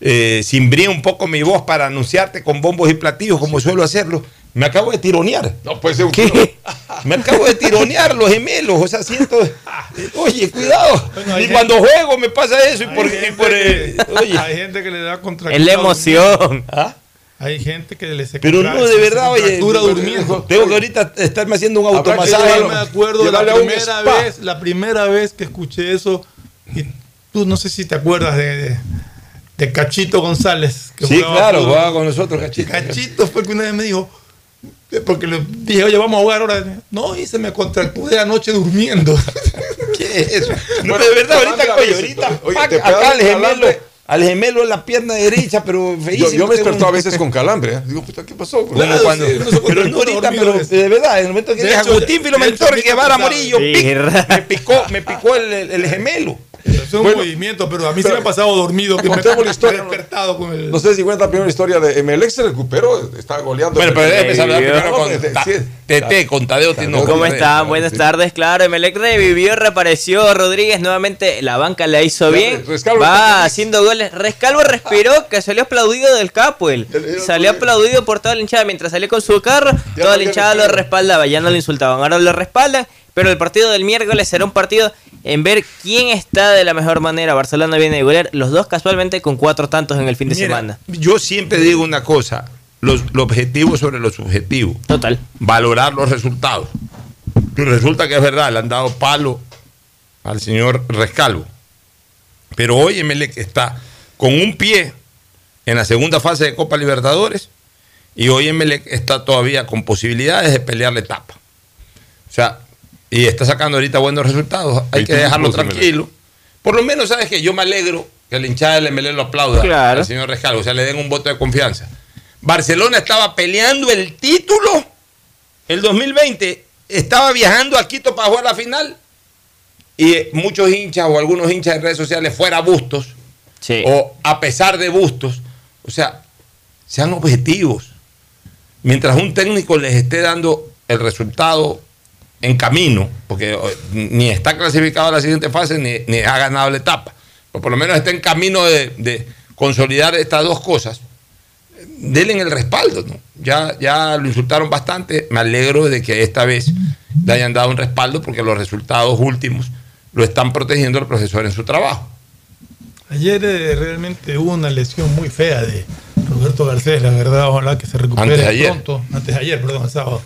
eh, cimbrí un poco mi voz para anunciarte con bombos y platillos, como suelo hacerlo, me acabo de tironear. No puede ser un ¿Qué? Me acabo de tironear los gemelos, o sea, siento. Oye, cuidado. Bueno, y gente- cuando juego me pasa eso. Y por, y por, eh, oye. Hay gente que le da contra. Es la emoción. ¿Ah? Hay gente que le se Pero no, de verdad, oye. durmiendo. Tengo que ahorita estarme haciendo un automasaje. llevarlo, me acuerdo de la primera vez, la primera vez que escuché eso. Y tú no sé si te acuerdas de, de, de Cachito González. que Sí, jugaba claro, fútbol. jugaba con nosotros, Cachito. Cachito fue el que una vez me dijo, porque le dije, oye, vamos a jugar ahora. No, y se me contracturé anoche durmiendo. ¿Qué es eso? No, Bueno, de verdad, ahorita, oye, ahorita, oye, pac, te acá pegan al gemelo. Al gemelo en la pierna derecha, pero feísimo. Yo, yo me tengo despertó a un- veces con calambre. ¿eh? Digo, puta, ¿qué pasó? Como cuando- pero no ahorita, pero de verdad, en el momento que dije Agustín Filomentor Guevara Morillo, pic, me picó, me picó el, el- el gemelo. Es un movimiento, pero a mí se me ha pasado dormido. Que me, Contemos la historia. me he despertado con el... No sé si cuenta la primera historia de Emelec se recuperó, está goleando. Bueno, pero déjeme saludar Sí, primero con Tete, con Tadeo. ¿Cómo están? Buenas tardes, claro. Emelec revivió, reapareció. Rodríguez nuevamente, la banca la hizo bien. Rescalvo Va haciendo goles. Rescalvo respiró, que salió aplaudido del capo. él. Salió aplaudido por toda la hinchada. Mientras salió con su carro, toda la hinchada lo respaldaba. Ya no lo insultaban, ahora lo respaldan. Pero el partido del miércoles será un partido en ver quién está de la mejor manera. Barcelona viene de golear, los dos casualmente con cuatro tantos en el fin de Mira, semana. Yo siempre digo una cosa, los, lo objetivo sobre lo subjetivo. Total. Valorar los resultados. Y resulta que es verdad, le han dado palo al señor Rescalvo. Pero hoy Emelec está con un pie en la segunda fase de Copa Libertadores y hoy Emelec está todavía con posibilidades de pelear la etapa. O sea, y está sacando ahorita buenos resultados. Hay que 21 dejarlo tranquilo. Por lo menos, ¿sabes que Yo me alegro que la hinchada del MLE lo aplauda Claro. al señor Rescalvo. O sea, le den un voto de confianza. Barcelona estaba peleando el título el 2020. Estaba viajando a Quito para jugar la final. Y eh, muchos hinchas o algunos hinchas de redes sociales fuera Bustos. O a pesar de Bustos. O sea, sean objetivos. Mientras un técnico les esté dando el resultado en camino, porque ni está clasificado a la siguiente fase ni, ni ha ganado la etapa, pero por lo menos está en camino de, de consolidar estas dos cosas, denle el respaldo. ¿no? Ya, ya lo insultaron bastante, me alegro de que esta vez le hayan dado un respaldo porque los resultados últimos lo están protegiendo al profesor en su trabajo. Ayer eh, realmente hubo una lesión muy fea de Roberto Garcés, la verdad, ojalá que se recupere Antes de ayer. pronto. Antes de ayer, perdón, el sábado.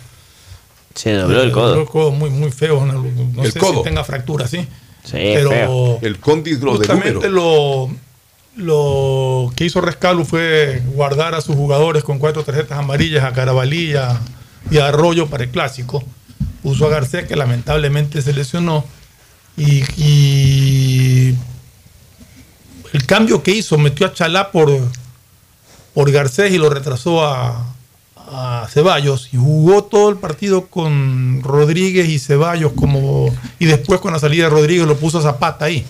Se dobló el Se codo. dobló el codo muy, muy feo. No, no El sé codo. si tenga fractura, sí. Sí, Pero feo. El cóndilo justamente lo, lo que hizo Rescalo fue guardar a sus jugadores con cuatro tarjetas amarillas a Carabalí y a, y a Arroyo para el clásico. Puso a Garcés, que lamentablemente se lesionó. Y, y el cambio que hizo, metió a Chalá por, por Garcés y lo retrasó a, a Ceballos y jugó todo el partido con Rodríguez y Ceballos como y después con la salida de Rodríguez lo puso a Zapata ahí.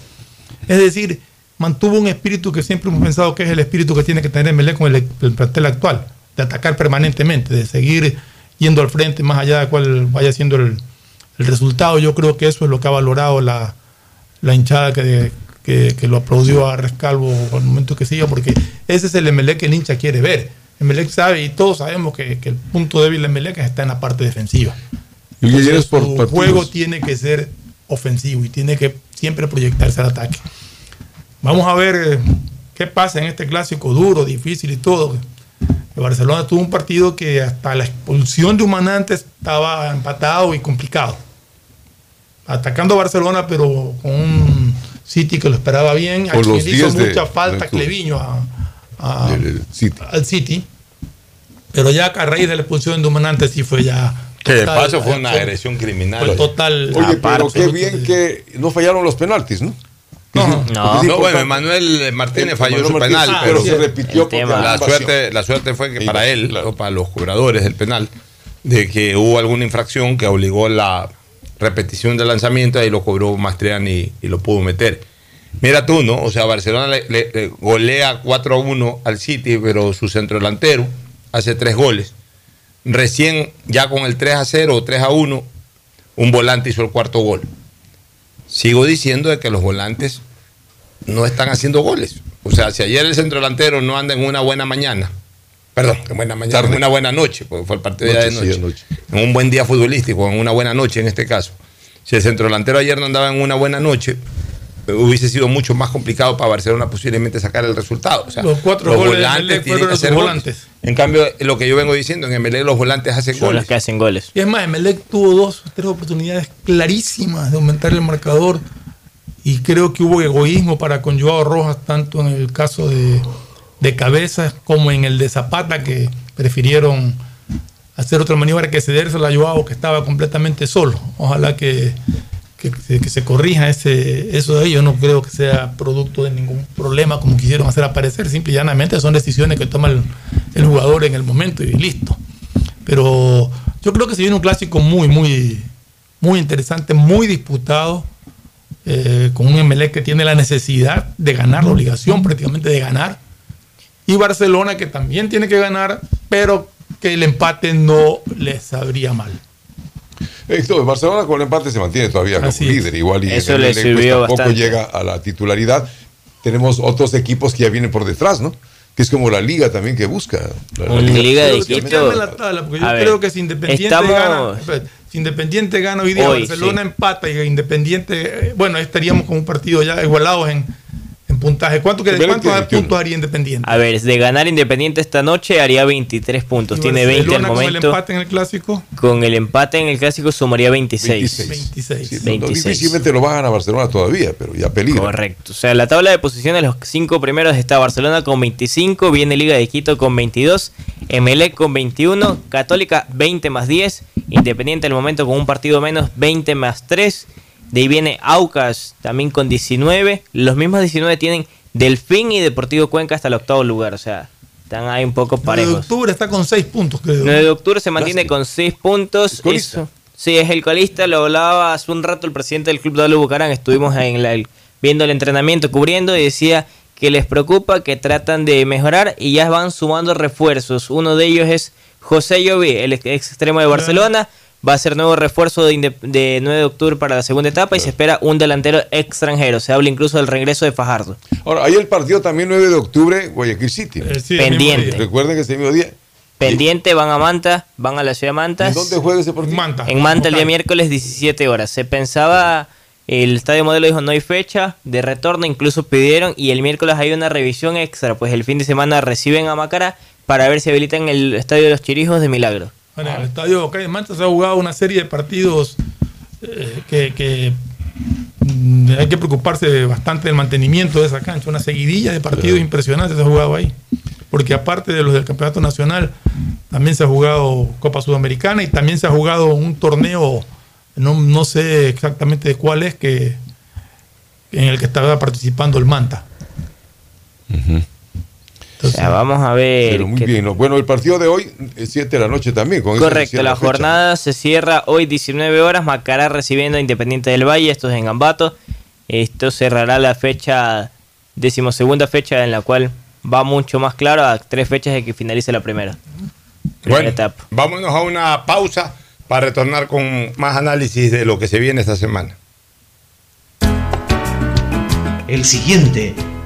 Es decir, mantuvo un espíritu que siempre hemos pensado que es el espíritu que tiene que tener Melé con el, el plantel actual, de atacar permanentemente, de seguir yendo al frente más allá de cuál vaya siendo el, el resultado. Yo creo que eso es lo que ha valorado la, la hinchada que, que, lo aplaudió a Rescalvo al momento que siga, porque ese es el Emelec que el hincha quiere ver. Emelec sabe y todos sabemos que, que el punto débil de Emelec está en la parte defensiva. Y Entonces, vienes por su partidos. juego tiene que ser ofensivo y tiene que siempre proyectarse al ataque. Vamos a ver eh, qué pasa en este clásico duro, difícil y todo. El Barcelona tuvo un partido que hasta la expulsión de Humanante estaba empatado y complicado. Atacando a Barcelona, pero con un City que lo esperaba bien. A Con quien los le hizo 10 de mucha falta. Cleviño a- a- El City. al City. Pero ya a raíz de la expulsión de Humanante sí fue ya. Que de paso fue una agresión criminal. Fue total. Oye, pero qué bien que no fallaron los penaltis, ¿no? No, No, no, bueno, Manuel Martínez falló Manuel su Martínez, penal, pero pero se repitió porque la suerte, la suerte fue que para él, o para los cobradores del penal, de que hubo alguna infracción que obligó la repetición del lanzamiento y lo cobró Mastriani y lo pudo meter. Mira tú, ¿no? O sea, Barcelona le, le- le golea 4 a 1 al City, pero su centro delantero hace tres goles. Recién, ya con el 3 a 0 o 3 a 1, un volante hizo el cuarto gol. Sigo diciendo de que los volantes no están haciendo goles. O sea, si ayer el centro delantero no anda en una buena mañana, perdón, en buena mañana, en una buena noche, porque fue el partido de Noche, sí, noche, en un buen día futbolístico, en una buena noche en este caso. Si el centro delantero ayer no andaba en una buena noche, hubiese sido mucho más complicado para Barcelona posiblemente sacar el resultado. O sea, Los cuatro goles Emelec tienen fueron que hacer goles. volantes. En cambio, lo que yo vengo diciendo, en MLE los volantes hacen Son goles. los que hacen goles. Y es más, Emelec tuvo dos o tres oportunidades clarísimas de aumentar el marcador. Y creo que hubo egoísmo para con Joao Rojas, tanto en el caso de, de Cabezas como en el de Zapata, que prefirieron hacer otra maniobra que cederse a Joao, que estaba completamente solo. Ojalá que, que, que se corrija ese, eso de ahí. Yo no creo que sea producto de ningún problema como quisieron hacer aparecer. Simple y llanamente son decisiones que toma el, el jugador en el momento y listo. Pero yo creo que se viene un clásico muy, muy, muy interesante, muy disputado, eh, con un Emelec que tiene la necesidad de ganar, la obligación prácticamente de ganar. Y Barcelona que también tiene que ganar, pero que el empate no les sabría mal. Esto, Barcelona con el empate se mantiene todavía como Así es. líder igual y Eso le sirvió tampoco bastante. llega a la titularidad. Tenemos otros equipos que ya vienen por detrás, ¿no? Que es como la liga también que busca. La, la Un Liga de Quito. la tabla, porque yo ver, creo que si Independiente estamos- gana, espérate, si Independiente gana hoy día, Hoy, Barcelona sí. empata y Independiente, eh, bueno, estaríamos con un partido ya igualados en, en puntaje. ¿Cuánto que, ¿Cuántos 21. puntos haría Independiente? A ver, de ganar Independiente esta noche haría 23 puntos. Tiene 20 al Barcelona con el momento. empate en el clásico, Con el empate en el clásico sumaría 26. 26. Sí, no, no, 26. difícilmente lo va a ganar Barcelona todavía, pero ya peligra. Correcto. O sea, la tabla de posiciones, los cinco primeros está Barcelona con 25, viene Liga de Quito con 22, Emelec con 21, Católica 20 más 10, Independiente al momento con un partido menos 20 más 3, de ahí viene Aucas también con 19, los mismos 19 tienen Delfín y Deportivo Cuenca hasta el octavo lugar, o sea, están ahí un poco 9 de parejos. octubre está con 6 puntos, creo. 9 de octubre se mantiene Lástima. con 6 puntos. Eso. Sí, es el colista, lo hablaba hace un rato el presidente del club de Bucarán, estuvimos en la- el- viendo el entrenamiento, cubriendo y decía que les preocupa, que tratan de mejorar y ya van sumando refuerzos. Uno de ellos es José Llovi, el ex extremo de Barcelona, va a ser nuevo refuerzo de, de 9 de octubre para la segunda etapa y se espera un delantero extranjero. Se habla incluso del regreso de Fajardo. Ahora, hay el partido también 9 de octubre, Guayaquil City. ¿no? sí, Pendiente. Recuerden que ese mismo día. Pendiente, van a Manta, van a la ciudad de Manta. ¿En dónde juega ese partido? Manta. En Manta el día miércoles 17 horas. Se pensaba, el Estadio Modelo dijo no hay fecha de retorno, incluso pidieron y el miércoles hay una revisión extra, pues el fin de semana reciben a Macará para ver si habilitan el Estadio de los Chirijos de Milagro. Bueno, en el estadio Calle Manta se ha jugado una serie de partidos eh, que, que, mm, hay que preocuparse bastante del mantenimiento de esa cancha. Una seguidilla de partidos impresionantes se ha jugado ahí. Porque aparte de los del Campeonato Nacional, también se ha jugado Copa Sudamericana y también se ha jugado un torneo, no, no sé exactamente cuál es, que en el que estaba participando el Manta. O sea, vamos a ver. Pero muy bien. ¿no? Bueno, el partido de hoy es 7 de la noche también. Con Correcto, la jornada se cierra hoy 19 horas, Macará recibiendo a Independiente del Valle, esto es en Gambato. Esto cerrará la fecha, decimosegunda fecha en la cual va mucho más claro a tres fechas de que finalice la primera. primera Bueno, etapa. vámonos a una pausa para retornar con más análisis de lo que se viene esta semana. El siguiente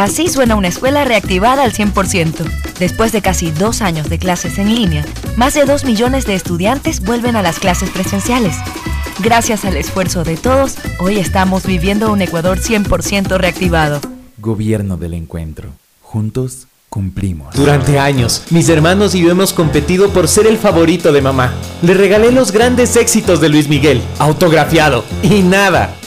Así suena una escuela reactivada al 100%. Después de casi dos años de clases en línea, más de dos millones de estudiantes vuelven a las clases presenciales. Gracias al esfuerzo de todos, hoy estamos viviendo un Ecuador 100% reactivado. Gobierno del Encuentro. Juntos cumplimos. Durante años, mis hermanos y yo hemos competido por ser el favorito de mamá. Le regalé los grandes éxitos de Luis Miguel, autografiado. Y nada.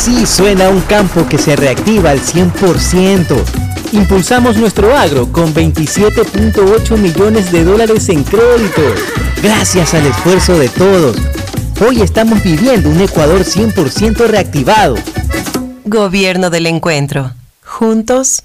Así suena un campo que se reactiva al 100%. Impulsamos nuestro agro con 27.8 millones de dólares en créditos. Gracias al esfuerzo de todos. Hoy estamos viviendo un Ecuador 100% reactivado. Gobierno del Encuentro. Juntos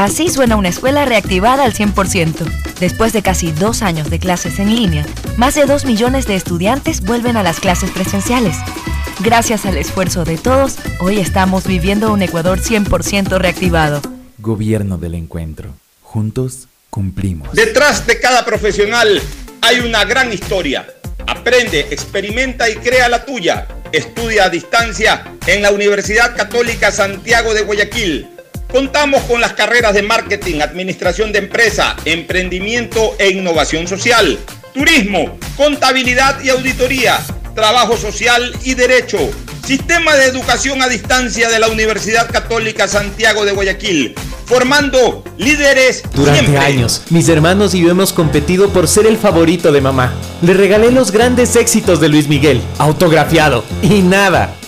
Así suena una escuela reactivada al 100%. Después de casi dos años de clases en línea, más de dos millones de estudiantes vuelven a las clases presenciales. Gracias al esfuerzo de todos, hoy estamos viviendo un Ecuador 100% reactivado. Gobierno del Encuentro. Juntos cumplimos. Detrás de cada profesional hay una gran historia. Aprende, experimenta y crea la tuya. Estudia a distancia en la Universidad Católica Santiago de Guayaquil. Contamos con las carreras de marketing, administración de empresa, emprendimiento e innovación social, turismo, contabilidad y auditoría, trabajo social y derecho. Sistema de educación a distancia de la Universidad Católica Santiago de Guayaquil, formando líderes Durante siempre. años, mis hermanos y yo hemos competido por ser el favorito de mamá. Le regalé los grandes éxitos de Luis Miguel, autografiado, y nada.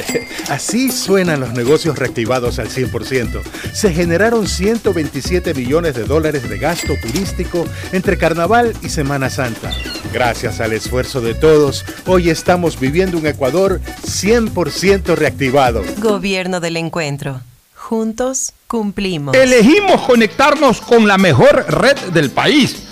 Así suenan los negocios reactivados al 100%. Se generaron 127 millones de dólares de gasto turístico entre Carnaval y Semana Santa. Gracias al esfuerzo de todos, hoy estamos viviendo un Ecuador 100% reactivado. Gobierno del Encuentro. Juntos cumplimos. Elegimos conectarnos con la mejor red del país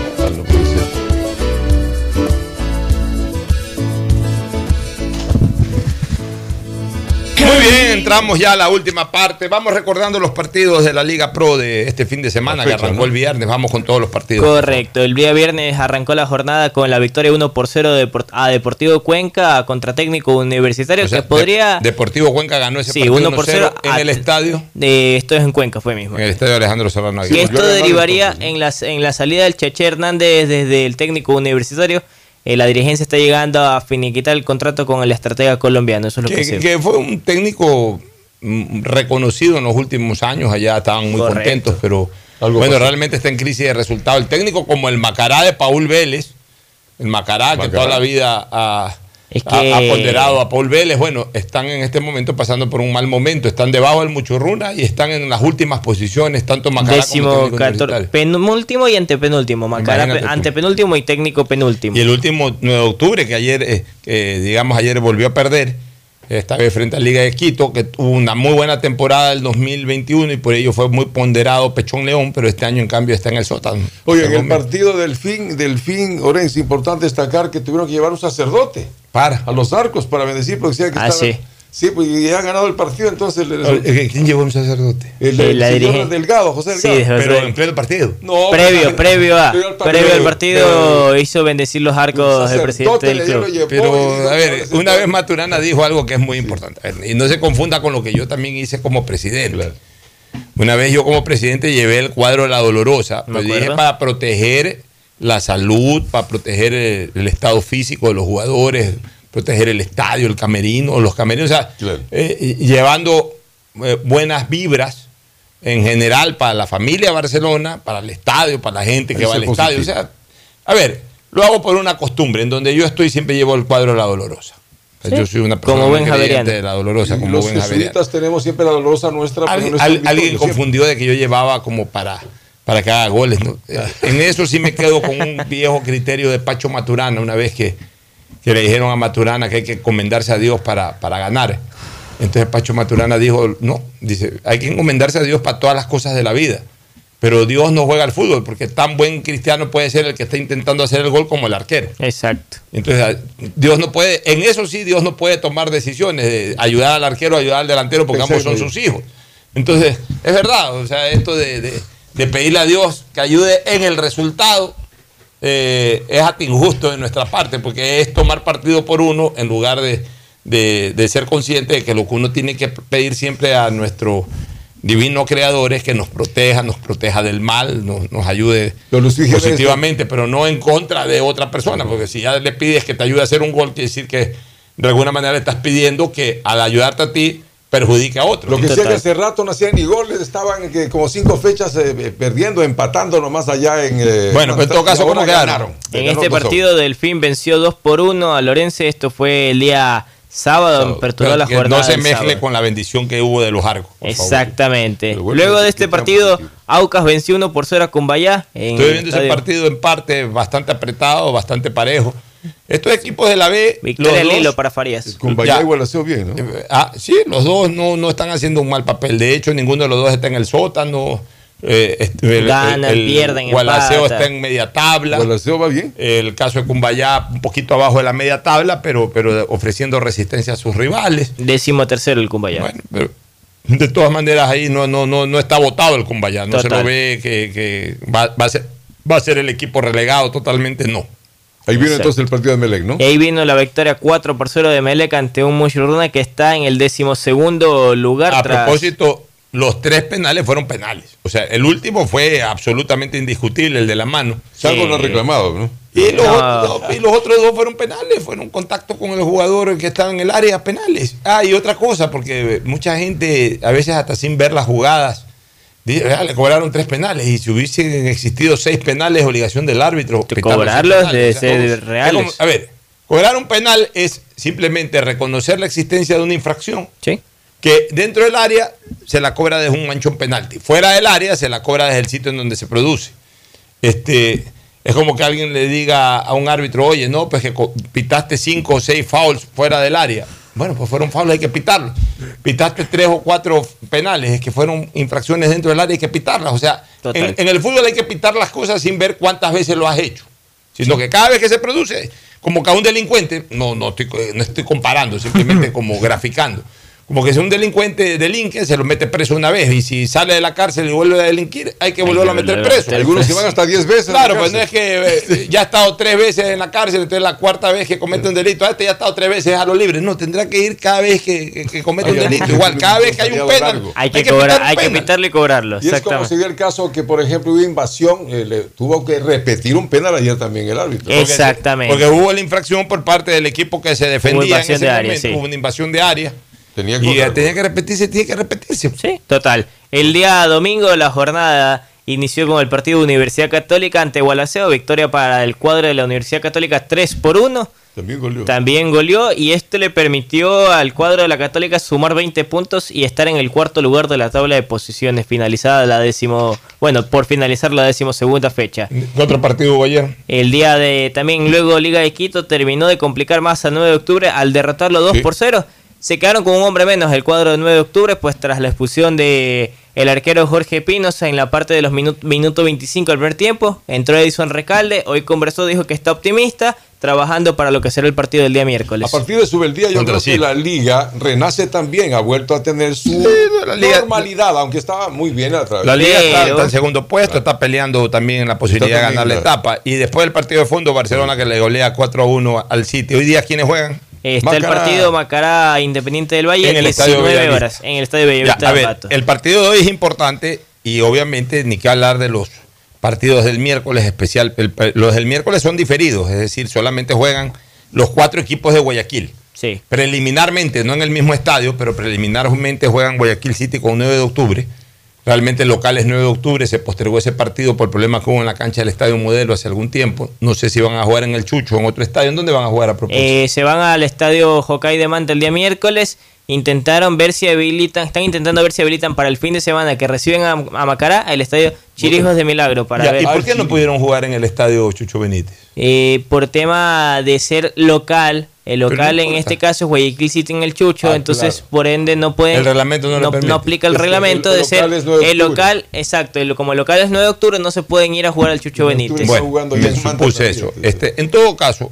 Entramos ya a la última parte. Vamos recordando los partidos de la Liga Pro de este fin de semana que arrancó ¿no? el viernes. Vamos con todos los partidos. Correcto, el día viernes arrancó la jornada con la victoria 1 por 0 de Depor- a Deportivo Cuenca contra técnico universitario O sea, que podría... De- Deportivo Cuenca ganó ese Sí, partido 1 por 0 en el estadio. De, esto es en Cuenca, fue mismo. En el estadio Alejandro Serrano Que Aguirre. esto derivaría en la, en la salida del Cheche Hernández desde el técnico universitario eh, la dirigencia está llegando a finiquitar el contrato con el estratega colombiano. Eso es lo que, que, se- que fue un técnico mm, reconocido en los últimos años, allá estaban muy Correcto. contentos, pero Algo bueno, realmente está en crisis de resultado. El técnico como el Macará de Paul Vélez, el Macará, que Macará. toda la vida ha, Es ha- que- ha ponderado a Paul Vélez, bueno, están en este momento pasando por un mal momento, están debajo del Muchurruna y están en las últimas posiciones, tanto Macará Décimo, como cator- penúltimo y antepenúltimo. Macará, pe- antepenúltimo y técnico penúltimo. Y el último 9 de octubre, que ayer, eh, que digamos ayer volvió a perder, esta vez frente a Liga de Quito, que tuvo una muy buena temporada del 2021 y por ello fue muy ponderado Pechón León, pero este año en cambio está en el sótano. Oye, en el partido del fin, del fin, Orense, importante destacar que tuvieron que llevar un sacerdote para a los arcos para bendecir, porque decía que Ah, estaba- sí. Sí, pues y ha ganado el partido, entonces le- Eh, ¿Quién llevó un sacerdote? el, Sí, el la señor dirige- Delgado, José Sí, Delgado. José- Pero en pleno partido. No, previo, pero- previo a, previo al partido. previo al partido hizo bendecir los arcos del presidente del club. llevó, Pero, a ver, una vez Maturana dijo algo que es muy importante. Ver, Y no se confunda con lo que yo también hice como presidente. Una vez yo como presidente llevé el cuadro de la dolorosa, lo dije para proteger la salud, para proteger el, el estado físico de los jugadores, proteger el estadio, el camerino, los camerinos, o sea, eh, llevando eh, buenas vibras en general para la familia de Barcelona, para el estadio, para la gente que Eso va al es estadio. O sea, a ver, lo hago por una costumbre, en donde yo estoy siempre llevo el cuadro de la dolorosa. O sea, Sí. Yo soy una persona Como buen de la dolorosa, como los buen jesuitas tenemos siempre la dolorosa nuestra. Alguien, no al- confundió de que yo llevaba como para, para que haga goles. ¿no? En eso sí me quedo con un viejo criterio de Pacho Maturana, una vez que, que le dijeron a Maturana que hay que encomendarse a Dios para, para ganar. Entonces Pacho Maturana dijo, no, dice, hay que encomendarse a Dios para todas las cosas de la vida. Pero Dios no juega al fútbol, porque tan buen cristiano puede ser el que está intentando hacer el gol como el arquero. Exacto. Entonces, Dios no puede, en eso sí, Dios no puede tomar decisiones de ayudar al arquero, ayudar al delantero, porque ambos son sus hijos. Entonces, es verdad, o sea, esto de, de- de pedirle a Dios que ayude en el resultado eh, es hasta injusto de nuestra parte, porque es tomar partido por uno en lugar de, de- de ser consciente de que lo que uno tiene que pedir siempre a nuestro divino creador es que nos proteja, nos proteja del mal, nos, nos ayude positivamente, pero no en contra de otra persona, porque si ya le pides que te ayude a hacer un gol, quiere decir que de alguna manera le estás pidiendo que al ayudarte a ti perjudique a otro. Lo que Total. que hace rato no hacían ni goles, estaban que como cinco fechas eh, eh, perdiendo, empatando nomás allá en. eh, Bueno, pues en todo caso, ¿cómo quedaron? ganaron. En este 2-1. partido Delfín venció 2 por 1 a Lorense. Esto fue el día sábado, aperturó Pero la jornada. no se mezcle sábado. con la bendición que hubo de los arcos. favor. Exactamente. Pero bueno, Luego de este partido. Aucas venció 1 por 0 a Cumbayá. en Estoy viendo ese partido en parte bastante apretado, bastante parejo. Estos equipos de la B. Victoria los dos- Lilo para Farías. Con. Bahía igual bien, ¿no? Eh, Ah, sí, los dos no, no están haciendo un mal papel. De hecho, ninguno de los dos está en el sótano. Eh, este, el- Ganan, el- el pierden, Gualaceo está en media tabla. Gualaceo va bien. El caso de Cumbayá un poquito abajo de la media tabla, pero, pero ofreciendo resistencia a sus rivales. Décimo tercero el Cumbayá. Bueno, pero de todas maneras ahí no, no, no, no está votado el Cumbayá. No se lo ve que, que va, va a ser, va a ser el equipo relegado totalmente, no. Ahí viene Exacto. entonces el partido de Melec, ¿no? Y ahí vino la victoria 4 por 0 de Melec ante un Mushuruna que está en el decimosegundo lugar. A tras- propósito, los tres penales fueron penales. O sea, el último fue absolutamente indiscutible, el de la mano. Salvo Sí. lo reclamado, ¿no? Y los, No. otros, dos- y los otros dos fueron penales, fueron contacto con el jugador que estaba en el área penales. Ah, y otra cosa, porque mucha gente, a veces hasta sin ver las jugadas, dice, "Ah, le cobraron tres penales. Y si hubiesen existido seis penales, obligación del árbitro. cobrarlos de ser todos. reales. Es como- a ver, cobrar un penal es simplemente reconocer la existencia de una infracción Sí. que dentro del área se la cobra desde un manchón penalti. Fuera del área se la cobra desde el sitio en donde se produce. Este, es como que alguien le diga a un árbitro, oye, no, pues que pitaste cinco o seis fouls fuera del área. Bueno, pues fueron fouls, hay que pitarlos. Pitaste tres o cuatro penales, es que fueron infracciones dentro del área, hay que pitarlas. O sea, en el fútbol hay que pitar las cosas sin ver cuántas veces lo has hecho. Sino que cada vez que se produce, como que a un delincuente, no, no, estoy, no estoy comparando, simplemente como graficando. Como que si un delincuente delinque, se lo mete preso una vez. Y si sale de la cárcel y vuelve a delinquir, hay que volverlo a meter preso. Algunos se van hasta 10 veces. a la Claro, pues no es que eh, ya ha estado tres veces en la cárcel, entonces la cuarta vez que comete un delito, ah, este ya ha estado tres veces a lo libre. No, tendrá que ir cada vez que, que- que comete un delito. Igual, cada vez que hay un penal. Hay que, Hay que cobrar, hay que y cobrarlo. Y es como dio el caso que, por ejemplo, hubo invasión, eh, le tuvo que repetir un penal ayer también el árbitro. Exactamente. Porque hubo la infracción por parte del equipo que se defendía en invasión ese de área, momento. sí. Hubo una invasión de área. Tenía y eh, tenía que repetirse, tiene que repetirse. Sí, total. El día domingo la jornada inició con el partido de Universidad Católica ante Gualaceo, victoria para el cuadro de la Universidad Católica 3 por 1. También goleó. También goleó y esto le permitió al cuadro de la Católica sumar 20 puntos y estar en el cuarto lugar de la tabla de posiciones, finalizada la décimo, bueno, por finalizar la decimosegunda fecha. ¿Qué otro partido hubo ayer? El día de también luego Liga de Quito terminó de complicar más a 9 de octubre al derrotarlo 2 Sí. por 0. Se quedaron con un hombre menos el cuadro de 9 de octubre, pues tras la expulsión de el arquero Jorge Pinos en la parte de los minutos minuto 25 del primer tiempo, entró Edison Recalde, hoy conversó, dijo que está optimista, trabajando para lo que será el partido del día A miércoles. partir de su beldía, yo Contra creo sí. que la liga renace también, ha vuelto a tener su la liga- normalidad, aunque estaba muy bien a través La liga está, Pero- está en segundo puesto, está peleando también en la posibilidad de ganar la etapa. Y después del partido de fondo, Barcelona que le golea 4 a 1 al City. Hoy día, ¿quiénes juegan? Está el partido Macará Independiente del Valle En el Estadio 19 Bellavista. horas en el Estadio Ya, a de ver, el partido de hoy es importante y obviamente ni que hablar de los partidos del miércoles especial. El- los del miércoles son diferidos, es decir, solamente juegan los cuatro equipos de Guayaquil. Sí. Preliminarmente, no en el mismo estadio, pero preliminarmente juegan Guayaquil City con 9 de octubre. Realmente el local es 9 de octubre, se postergó ese partido por problemas que hubo en la cancha del Estadio Modelo hace algún tiempo. No sé si van a jugar en el Chucho o en otro estadio. ¿En dónde van a jugar a propósito? Eh, se van al estadio Hokkaido de Manta el día miércoles. Intentaron ver si habilitan, están intentando ver si habilitan para el fin de semana que reciben a, a Macará el estadio Chirijos de Milagro para Ya, ver. ¿Y por qué no pudieron jugar en el Estadio Chucho Benítez? Eh, por tema de ser local, el local no en este caso es Guayaquil City en el Chucho, Ah, entonces claro. por ende no pueden, El reglamento no aplica el Es reglamento el- el de ser local es 9 de el local, exacto, el- como el local es 9 de octubre no se pueden ir a jugar al Chucho Benítez. Jugando me supuse eso. Este, en todo caso,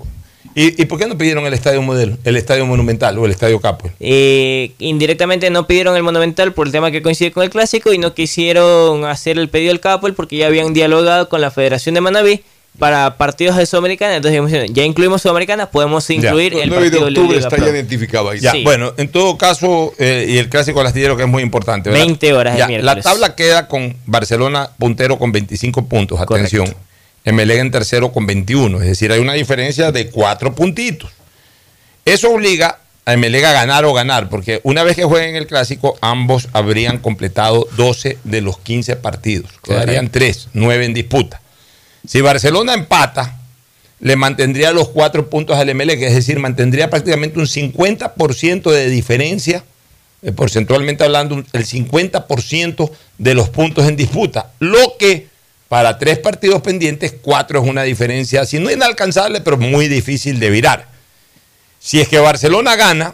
¿y, y por qué no pidieron el estadio modelo, el estadio monumental o el estadio Capo? Eh, indirectamente no pidieron el Monumental por el tema que coincide con el clásico y no quisieron hacer el pedido al Capol porque ya habían dialogado con la Federación de Manaví para partidos de Sudamericana. Entonces dijimos, ya incluimos Sudamericana, podemos incluir El el 9 de partido octubre Liga está Pro. ya identificado ahí. Ya, Sí. bueno, en todo caso, eh, y el clásico del astillero que es muy importante. ¿verdad? 20 horas el Ya, miércoles. La tabla queda con Barcelona puntero con 25 puntos, atención. Emelec en tercero con 21, es decir, hay una diferencia de cuatro puntitos. Eso obliga a Emelec a ganar o ganar, porque una vez que jueguen el clásico, ambos habrían completado 12 de los 15 partidos. Quedarían 3, 9 en disputa. Si Barcelona empata, le mantendría los cuatro puntos al Emelec, es decir, mantendría prácticamente un 50% de diferencia, eh, porcentualmente hablando, el 50% de los puntos en disputa, lo que para tres partidos pendientes, cuatro es una diferencia, si no inalcanzable, pero muy difícil de virar. Si es que Barcelona gana,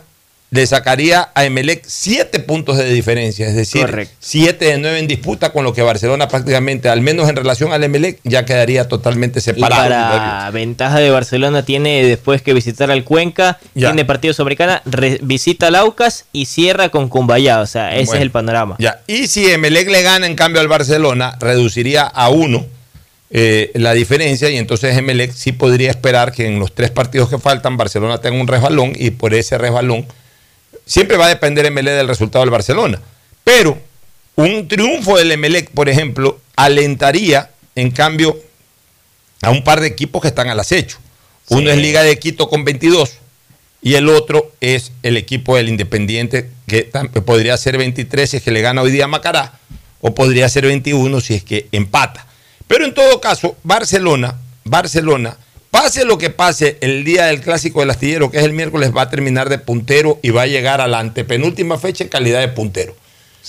le sacaría a Emelec siete puntos de diferencia, es decir, siete de nueve en disputa, con lo que Barcelona prácticamente, al menos en relación al Emelec, ya quedaría totalmente Y separado. para ventaja de Barcelona tiene después que visitar al Cuenca, Ya. tiene partido Sudamericana, re- visita al Aucas y cierra con Cumbayá. O sea, ese Bueno. es el panorama. Ya. Y si Emelec le gana en cambio al Barcelona, reduciría a uno eh, la diferencia y entonces Emelec sí podría esperar que en los tres partidos que faltan Barcelona tenga un resbalón y por ese resbalón siempre va a depender Emelec del resultado del Barcelona. Pero un triunfo del Emelec, por ejemplo, alentaría en cambio a un par de equipos que están al acecho. Uno es Liga de Quito con 22 y el otro es el equipo del Independiente que podría ser 23 si es que le gana hoy día a Macará o podría ser 21 si es que empata. Pero en todo caso, Barcelona, Barcelona, pase lo que pase el día del clásico del astillero, que es el miércoles, va a terminar de puntero y va a llegar a la antepenúltima fecha en calidad de puntero.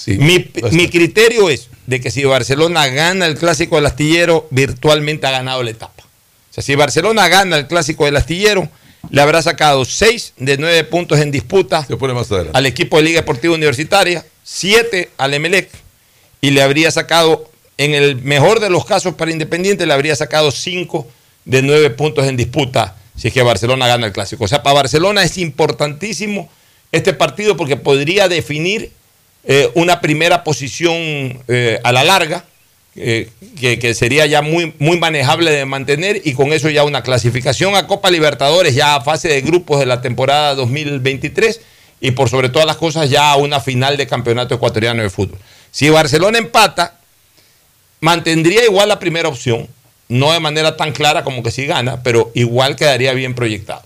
mi, mi criterio es de que si Barcelona gana el clásico del astillero, virtualmente ha ganado la etapa. O sea, si Barcelona gana el clásico del astillero, le habrá sacado 6 de 9 puntos en disputa al equipo de Liga Deportiva Universitaria, 7 al Emelec, y le habría sacado, en el mejor de los casos para Independiente, le habría sacado 5 de 9 puntos en disputa si es que Barcelona gana el clásico. O sea, para Barcelona es importantísimo este partido porque podría definir eh, una primera posición eh, a la larga, eh, que, que sería ya muy, muy manejable de mantener y con eso ya una clasificación a Copa Libertadores, ya a fase de grupos de la temporada 2023 y por sobre todas las cosas ya a una final de campeonato ecuatoriano de fútbol. Si Barcelona empata, mantendría igual la primera opción, no de manera tan clara como que si gana, pero igual quedaría bien proyectado.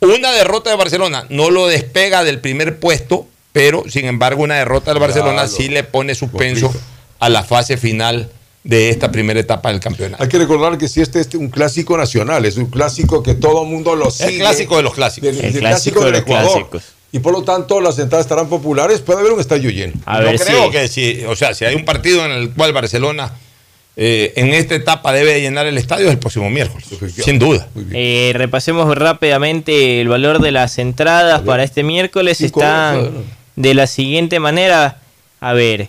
Una derrota de Barcelona no lo despega del primer puesto, pero sin embargo una derrota del Barcelona Claro. sí le pone suspenso a la fase final de esta primera etapa del campeonato. Hay que recordar que si este es un clásico nacional, es un clásico que todo el mundo lo sigue. clásico de los clásicos. Del- El del clásico de del Ecuador. clásicos. Y por lo tanto las entradas estarán populares, puede haber un estadio lleno. Yo creo que si, o sea, si hay un partido en el cual Barcelona eh, en esta etapa debe llenar el estadio es el próximo miércoles, sin duda. Eh, repasemos rápidamente el valor de las entradas para este miércoles. Cinco Están de la siguiente manera. A ver,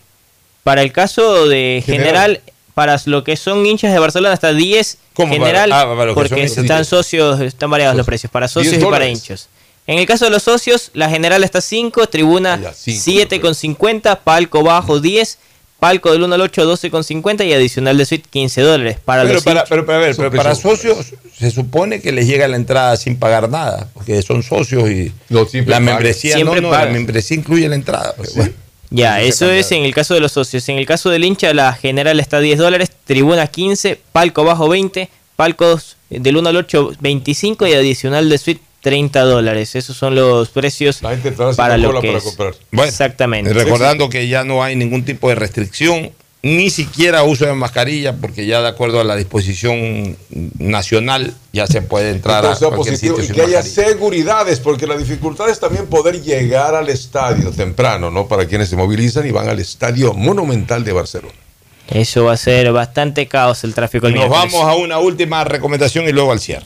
para el caso de general, para lo que son hinchas de Barcelona, hasta 10 ¿Cómo para- general, ah, para porque están socios, están variados los precios, para socios 10 y para hinchas. En el caso de los socios, la general está 5, tribuna 7,50, palco bajo 10, palco del 1 al 8 12,50 y adicional de suite 15 dólares. Para pero, los para, pero, pero, a ver, pero para socios se supone que les llega la entrada sin pagar nada, porque son socios y la pagan. membresía no, no, la membresía incluye la entrada. pero bueno. Ya, eso es en el caso de los socios. En el caso del hincha, la general está a 10 dólares, tribuna 15, palco bajo 20, palcos del 1 al 8 25 y adicional de suite 30 dólares. Esos son los precios para sin lo cola que para es. comprar. Bueno, Exactamente. Recordando que ya no hay ningún tipo de restricción, ni siquiera uso de mascarilla, porque ya de acuerdo a la disposición nacional ya se puede entrar Entonces, a cualquier positivo sitio y sin que haya mascarilla. seguridades, porque la dificultad es también poder llegar al estadio temprano, ¿no? Para quienes se movilizan y van al estadio monumental de Barcelona. Eso va a ser bastante caos el tráfico el Nos miércoles. vamos a una última recomendación y luego al cierre.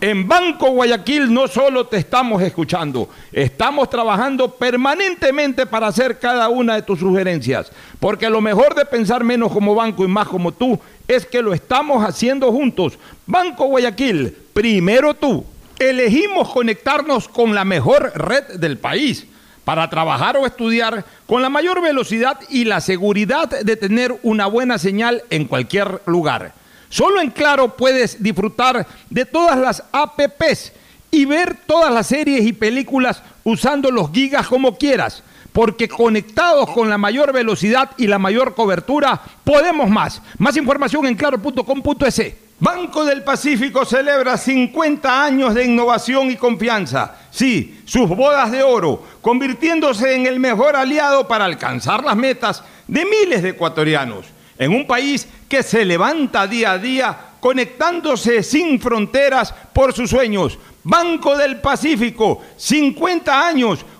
En Banco Guayaquil no solo te estamos escuchando, estamos trabajando permanentemente para hacer cada una de tus sugerencias, porque lo mejor de pensar menos como banco y más como tú es que lo estamos haciendo juntos. Banco Guayaquil, primero tú. Elegimos conectarnos con la mejor red del país para trabajar o estudiar con la mayor velocidad y la seguridad de tener una buena señal en cualquier lugar. Solo en Claro puedes disfrutar de todas las APPs y ver todas las series y películas usando los gigas como quieras, porque conectados con la mayor velocidad y la mayor cobertura, podemos más. Más información en claro.com.es. Banco del Pacífico celebra 50 años de innovación y confianza. Sí, sus bodas de oro, convirtiéndose en el mejor aliado para alcanzar las metas de miles de ecuatorianos. En un país que se levanta día a día, conectándose sin fronteras por sus sueños. Banco del Pacífico, 50 años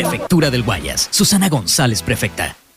Prefectura del Guayas. Susana González, prefecta.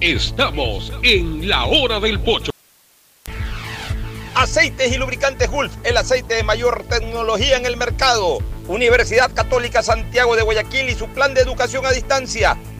Estamos en la hora del pocho. Aceites y lubricantes Gulf, el aceite de mayor tecnología en el mercado. Universidad Católica Santiago de Guayaquil y su plan de educación a distancia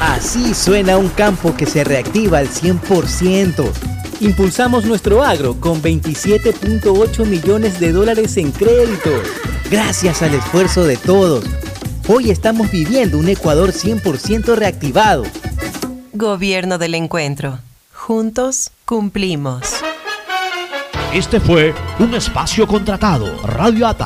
Así suena un campo que se reactiva al 100%. Impulsamos nuestro agro con 27.8 millones de dólares en créditos. Gracias al esfuerzo de todos. Hoy estamos viviendo un Ecuador 100% reactivado. Gobierno del Encuentro. Juntos cumplimos. Este fue un espacio contratado. Radio ATA